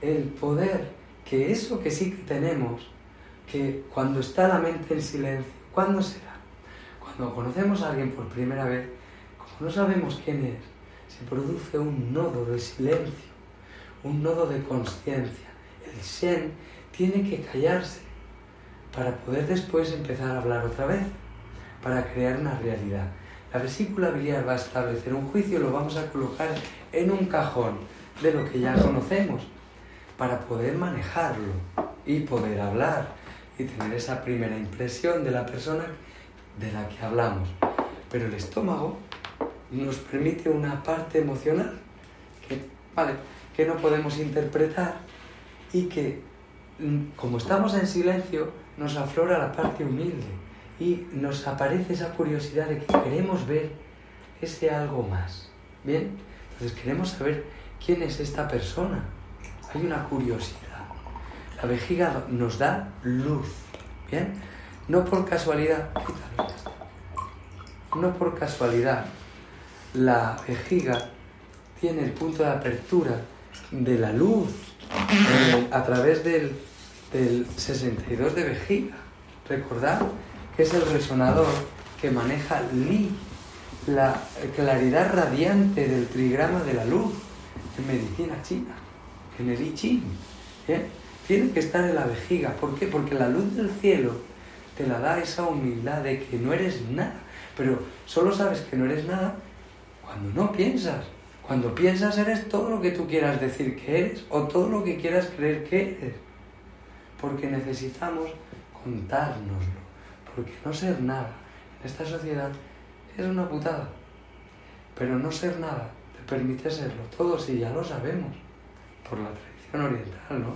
el poder que eso que sí que tenemos, que cuando está la mente en silencio, ¿cuándo será? Cuando conocemos a alguien por primera vez, como no sabemos quién es, se produce un nodo de silencio, un nodo de conciencia. El Shen tiene que callarse para poder después empezar a hablar otra vez, para crear una realidad. La vesícula biliar va a establecer un juicio, lo vamos a colocar en un cajón de lo que ya conocemos, para poder manejarlo y poder hablar y tener esa primera impresión de la persona de la que hablamos. Pero el estómago nos permite una parte emocional que, vale, que no podemos interpretar y que, mm, como estamos en silencio, nos aflora la parte humilde y nos aparece esa curiosidad de que queremos ver ese algo más. ¿Bien? Entonces queremos saber quién es esta persona. Hay una curiosidad. La vejiga nos da luz. ¿Bien? No por casualidad. No por casualidad. La vejiga tiene el punto de apertura de la luz eh, a través del, del 62 de vejiga. Recordad que es el resonador que maneja Li, la claridad radiante del trigrama de la luz en medicina china, en el I Ching. ¿bien? Tiene que estar en la vejiga. ¿Por qué? Porque la luz del cielo te la da esa humildad de que no eres nada. Pero solo sabes que no eres nada cuando no piensas. Cuando piensas eres todo lo que tú quieras decir que eres o todo lo que quieras creer que eres. Porque necesitamos contárnoslo. Porque no ser nada en esta sociedad es una putada. Pero no ser nada te permite serlo todo si ya lo sabemos. Por la tradición oriental, ¿no?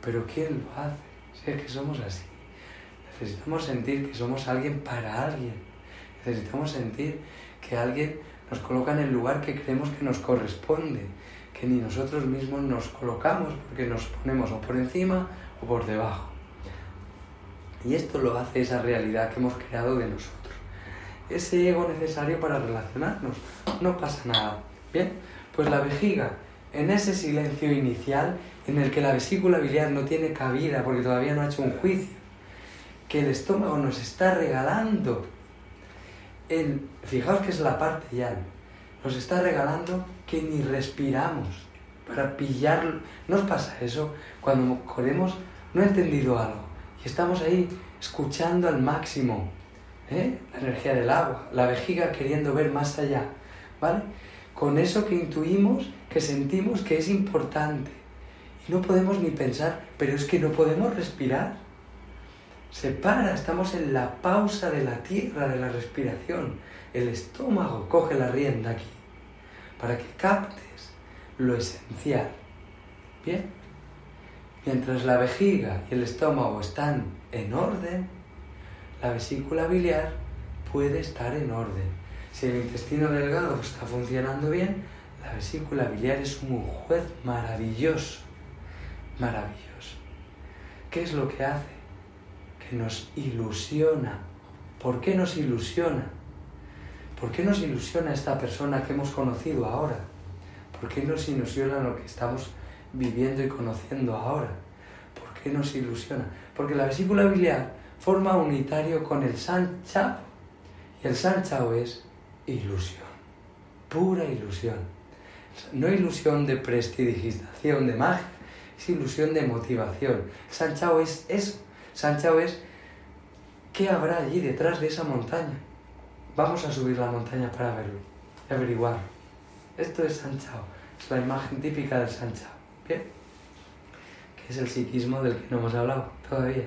Pero ¿quién lo hace? Si es que somos así. Necesitamos sentir que somos alguien para alguien. Necesitamos sentir que alguien nos coloca en el lugar que creemos que nos corresponde, que ni nosotros mismos nos colocamos porque nos ponemos o por encima o por debajo. Y esto lo hace esa realidad que hemos creado de nosotros. Ese ego necesario para relacionarnos. No pasa nada. Bien, pues la vejiga, en ese silencio inicial en el que la vesícula biliar no tiene cabida porque todavía no ha hecho un juicio, que el estómago nos está regalando el, fijaos que es la parte ya, nos está regalando que ni respiramos para pillarlo. ¿No os pasa eso? Cuando queremos no he entendido algo. Y estamos ahí escuchando al máximo ¿eh? la energía del agua, la vejiga queriendo ver más allá, ¿vale? Con eso que intuimos, que sentimos que es importante. Y no podemos ni pensar, pero es que no podemos respirar. Se para, estamos en la pausa de la tierra, de la respiración. El estómago coge la rienda aquí, para que captes lo esencial. Bien, mientras la vejiga y el estómago están en orden, la vesícula biliar puede estar en orden. Si el intestino delgado está funcionando bien, la vesícula biliar es un juez maravilloso, maravilloso. ¿Qué es lo que hace? Que nos ilusiona. ¿Por qué nos ilusiona? ¿Por qué nos ilusiona esta persona que hemos conocido ahora? ¿Por qué nos ilusiona lo que estamos viviendo y conociendo ahora? ¿Por qué nos ilusiona? Porque la vesícula biliar forma unitario con el San Chao. Y el San Chao es ilusión, pura ilusión. No ilusión de prestidigitación, de magia, es ilusión de motivación. San Chao es eso. San Chao es qué habrá allí detrás de esa montaña. Vamos a subir la montaña para verlo averiguarlo. Esto es San Chao, es la imagen típica del San Chao. Bien, que es el psiquismo del que no hemos hablado todavía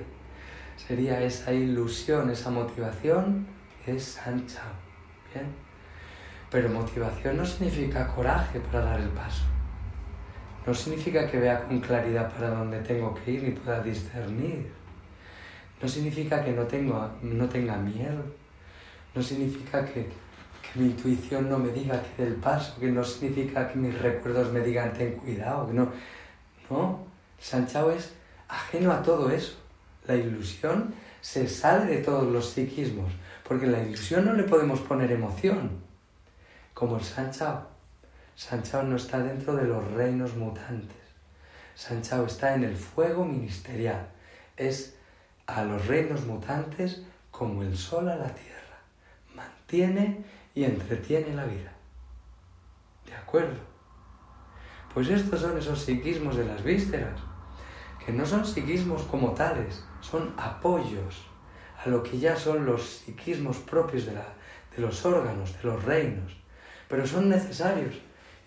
sería esa ilusión, esa motivación, es San Chao. ¿Bien? Pero motivación no significa coraje para dar el paso. No significa que vea con claridad para dónde tengo que ir ni pueda discernir. No significa que no, tengo, no tenga miedo. No significa que, que mi intuición no me diga que dé el paso. Que no significa que mis recuerdos me digan ten cuidado. Que no. No. San Chao es ajeno a todo eso. La ilusión se sale de todos los psiquismos, porque la ilusión no le podemos poner emoción, como el San Chao. San Chao no está dentro de los reinos mutantes. San Chao está en el fuego ministerial. Es a los reinos mutantes como el sol a la tierra. Mantiene y entretiene la vida. ¿De acuerdo? Pues estos son esos psiquismos de las vísceras, que no son psiquismos como tales, son apoyos a lo que ya son los psiquismos propios de, la, de los órganos, de los reinos, pero son necesarios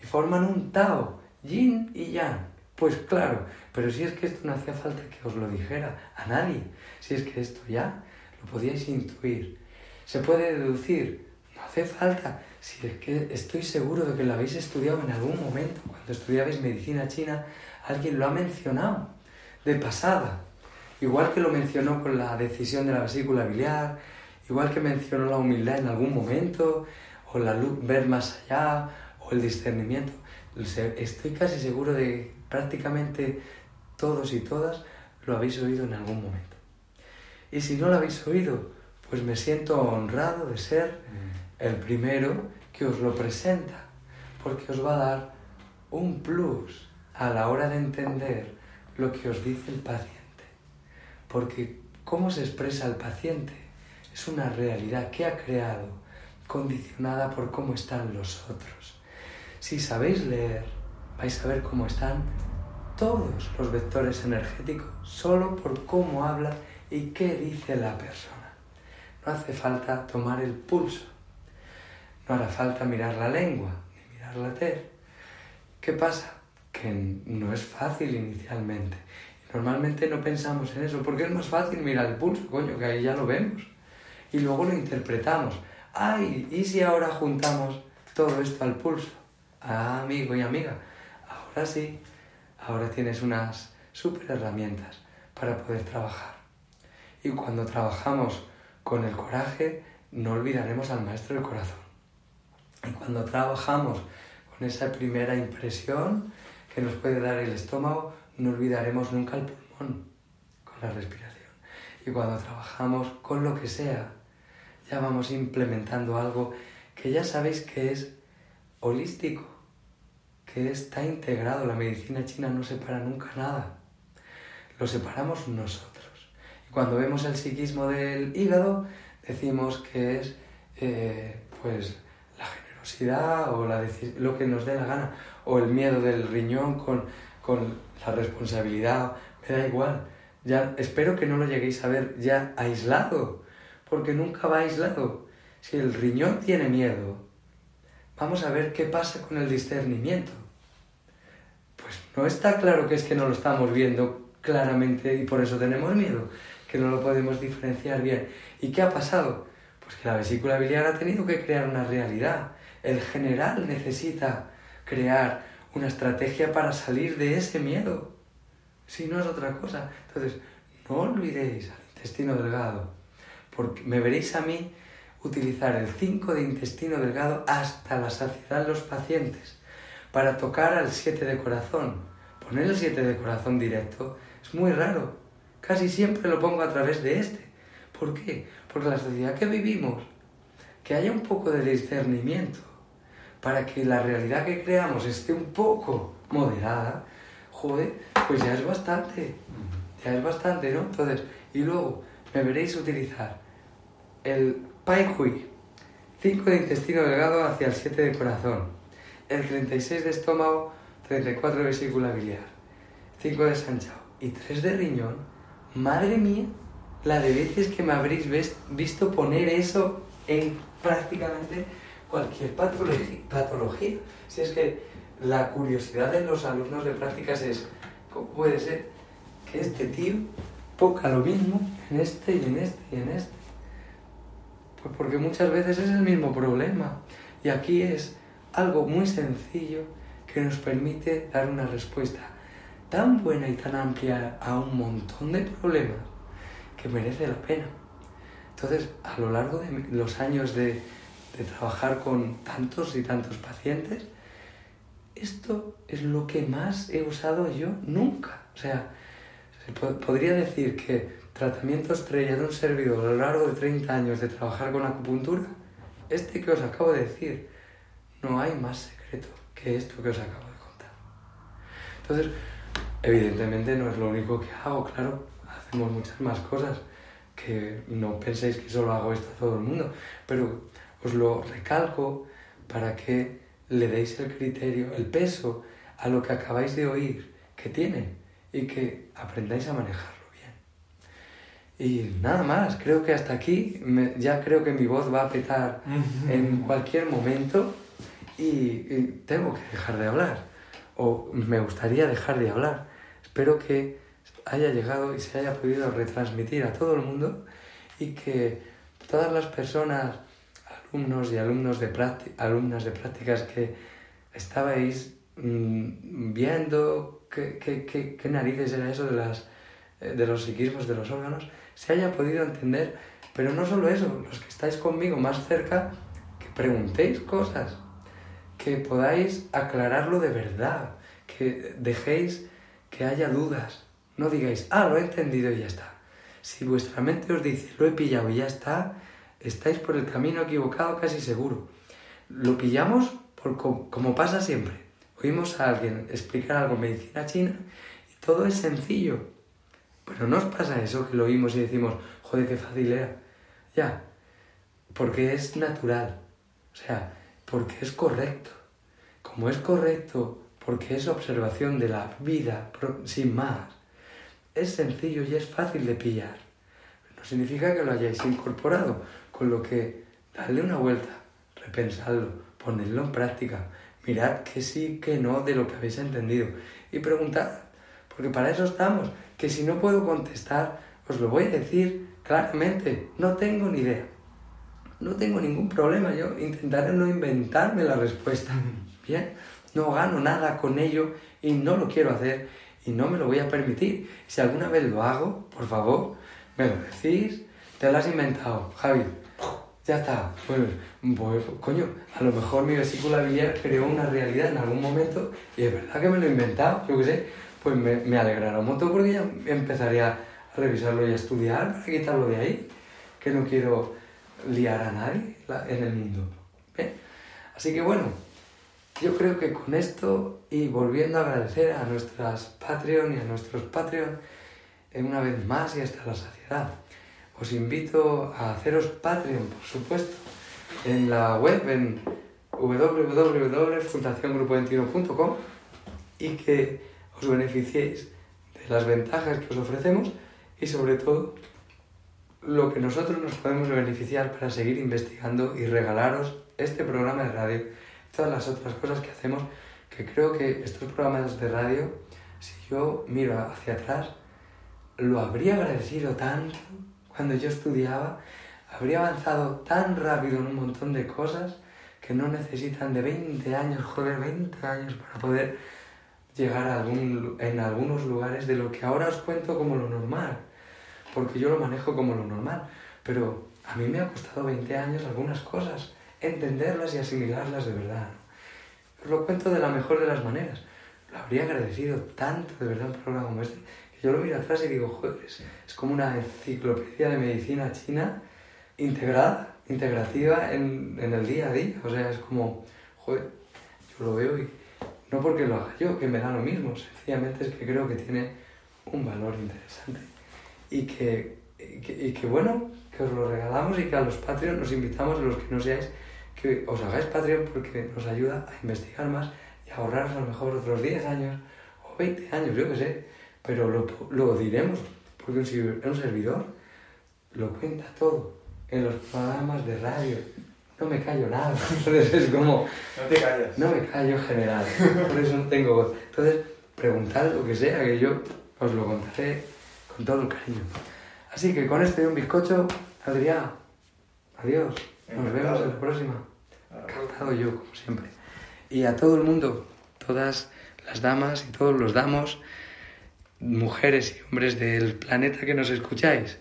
y forman un Tao, yin y yang. Pues claro, pero si es que esto no hacía falta que os lo dijera a nadie, si es que esto ya lo podíais intuir, se puede deducir, no hace falta, si es que estoy seguro de que lo habéis estudiado en algún momento, cuando estudiabais medicina china, alguien lo ha mencionado de pasada, igual que lo mencionó con la decisión de la vesícula biliar, igual que mencionó la humildad en algún momento, o la luz, ver más allá, o el discernimiento. Estoy casi seguro de prácticamente todos y todas lo habéis oído en algún momento. Y si no lo habéis oído, pues me siento honrado de ser mm. el primero que os lo presenta, porque os va a dar un plus a la hora de entender lo que os dice el paciente porque cómo se expresa el paciente es una realidad que ha creado, condicionada por cómo están los otros. Si sabéis leer, vais a ver cómo están todos los vectores energéticos solo por cómo habla y qué dice la persona. No hace falta tomar el pulso, no hará falta mirar la lengua ni mirar la TER. ¿Qué pasa? Que no es fácil inicialmente Normalmente no pensamos en eso, porque es más fácil mirar el pulso, coño, que ahí ya lo vemos. Y luego lo interpretamos. Ay, ¿y si ahora juntamos todo esto al pulso? Ah, amigo y amiga, ahora sí, ahora tienes unas super herramientas para poder trabajar. Y cuando trabajamos con el coraje, no olvidaremos al maestro del corazón. Y cuando trabajamos con esa primera impresión que nos puede dar el estómago, no olvidaremos nunca el pulmón con la respiración. Y cuando trabajamos con lo que sea, ya vamos implementando algo que ya sabéis que es holístico, que está integrado. La medicina china no separa nunca nada. Lo separamos nosotros. Y cuando vemos el psiquismo del hígado, decimos que es eh, pues la generosidad o lo que nos dé la gana, o el miedo del riñón con, con la responsabilidad, me da igual. Ya, espero que no lo lleguéis a ver ya aislado, porque nunca va aislado. Si el riñón tiene miedo, vamos a ver qué pasa con el discernimiento. No está claro que es que no lo estamos viendo claramente y por eso tenemos miedo, que no lo podemos diferenciar bien. ¿Y qué ha pasado? Pues que la vesícula biliar ha tenido que crear una realidad. El general necesita crear una estrategia para salir de ese miedo. Si no es otra cosa. Entonces, no olvidéis al intestino delgado, porque me veréis a mí utilizar el 5 de intestino delgado hasta la saciedad de los pacientes para tocar al 7 de corazón. Poner el 7 de corazón directo es muy raro. Casi siempre lo pongo a través de este. ¿Por qué? Porque la sociedad que vivimos, que haya un poco de discernimiento para que la realidad que creamos esté un poco moderada, joder, pues ya es bastante. Ya es bastante, ¿no? Entonces, y luego me veréis utilizar el Pai Hui, 5 de intestino delgado hacia el 7 de corazón, el 36 de estómago, 34 de vesícula biliar, 5 de sanchao y 3 de riñón. Madre mía, la de veces que me habréis visto poner eso en prácticamente cualquier patología. Si es que la curiosidad de los alumnos de prácticas es, ¿cómo puede ser que este tío poca lo mismo en este y en este y en este? Pues porque muchas veces es el mismo problema. Y aquí es algo muy sencillo que nos permite dar una respuesta tan buena y tan amplia a un montón de problemas que merece la pena. Entonces, a lo largo de los años de, trabajar con tantos y tantos pacientes, esto es lo que más he usado yo nunca. O sea, se podría decir que tratamiento estrella de un servidor a lo largo de 30 años de trabajar con acupuntura, este que os acabo de decir, no hay más secreto que esto que os acabo de contar. Entonces, evidentemente no es lo único que hago, claro, hacemos muchas más cosas, que no penséis que solo hago esto a todo el mundo, pero os lo recalco para que le deis el criterio, el peso a lo que acabáis de oír que tiene y que aprendáis a manejarlo bien. Y nada más, creo que hasta aquí, ya creo que mi voz va a petar en cualquier momento y, tengo que dejar de hablar, o me gustaría dejar de hablar. Espero que haya llegado y se haya podido retransmitir a todo el mundo y que todas las personas alumnos y alumnos de alumnas de prácticas que estabais mm, viendo qué, qué, qué, narices era eso de, las, eh, de los psiquismos de los órganos, se haya podido entender. Pero no solo eso, los que estáis conmigo más cerca, que preguntéis cosas, que podáis aclararlo de verdad, que dejéis que haya dudas. No digáis, ah, lo he entendido y ya está. Si vuestra mente os dice, lo he pillado y ya está, estáis por el camino equivocado casi seguro. Lo pillamos por como pasa siempre. Oímos a alguien explicar algo en medicina china y todo es sencillo. Pero no os pasa eso que lo oímos y decimos, joder, qué fácil era. Ya, porque es natural. O sea, porque es correcto. Como es correcto, porque es observación de la vida sin más, es sencillo y es fácil de pillar. No significa que lo hayáis incorporado, con lo que darle una vuelta, repensadlo, ponedlo en práctica, mirad que sí, que no de lo que habéis entendido y preguntad, porque para eso estamos, que si no puedo contestar, os lo voy a decir claramente, no tengo ni idea. No tengo ningún problema, yo intentaré no inventarme la respuesta. Bien, no gano nada con ello y no lo quiero hacer y no me lo voy a permitir. Si alguna vez lo hago, por favor, me lo decís, te lo has inventado, Javi ya está. Pues, pues, coño, a lo mejor mi vesícula biliar creó una realidad en algún momento y es verdad que me lo he inventado, yo qué sé, pues me, me alegrará un montón porque ya empezaría a revisarlo y a estudiar para quitarlo de ahí, que no quiero liar a nadie en el mundo. Así que bueno, yo creo que con esto y volviendo a agradecer a nuestras Patreon y a nuestros Patreon una vez más y hasta la saciedad os invito a haceros Patreon, por supuesto, en la web en www.fundaciongrupo21.com y que os beneficiéis de las ventajas que os ofrecemos y sobre todo lo que nosotros nos podemos beneficiar para seguir investigando y regalaros este programa de radio, todas las otras cosas que hacemos, que creo que estos programas de radio, si yo miro hacia atrás, lo habría agradecido tanto cuando yo estudiaba, habría avanzado tan rápido en un montón de cosas que no necesitan de 20 años, joder, 20 años para poder llegar a algún, en algunos lugares de lo que ahora os cuento como lo normal, porque yo lo manejo como lo normal, pero a mí me ha costado 20 años algunas cosas, entenderlas y asimilarlas de verdad. Os lo cuento de la mejor de las maneras. Lo habría agradecido tanto de verdad un programa como este, que yo lo miro atrás y digo, joder, es, es como una enciclopedia de medicina china integrada, integrativa en, en el día a día. O sea, es como, joder, yo lo veo y no porque lo haga yo, que me da lo mismo, sencillamente es que creo que tiene un valor interesante. Y que, y que, y que bueno, que os lo regalamos y que a los Patreon nos invitamos, a los que no seáis, que os hagáis Patreon porque nos ayuda a investigar más y a ahorraros a lo mejor otros 10 años o 20 años, yo qué sé, pero lo, lo diremos porque un, un servidor lo cuenta todo en los programas de radio. No me callo nada, entonces es como, No te callas. no me callo en general, por eso no tengo voz. Entonces, preguntad lo que sea, que yo os lo contaré con todo el cariño. Así que con esto y un bizcocho, Adrián, adiós. Nos Encantado. vemos en la próxima. Encantado yo, como siempre. Y a todo el mundo, todas las damas y todos los damos, mujeres y hombres del planeta que nos escucháis,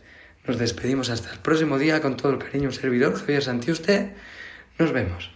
nos despedimos hasta el próximo día con todo el cariño. Un servidor, Javier Santiuste. Nos vemos.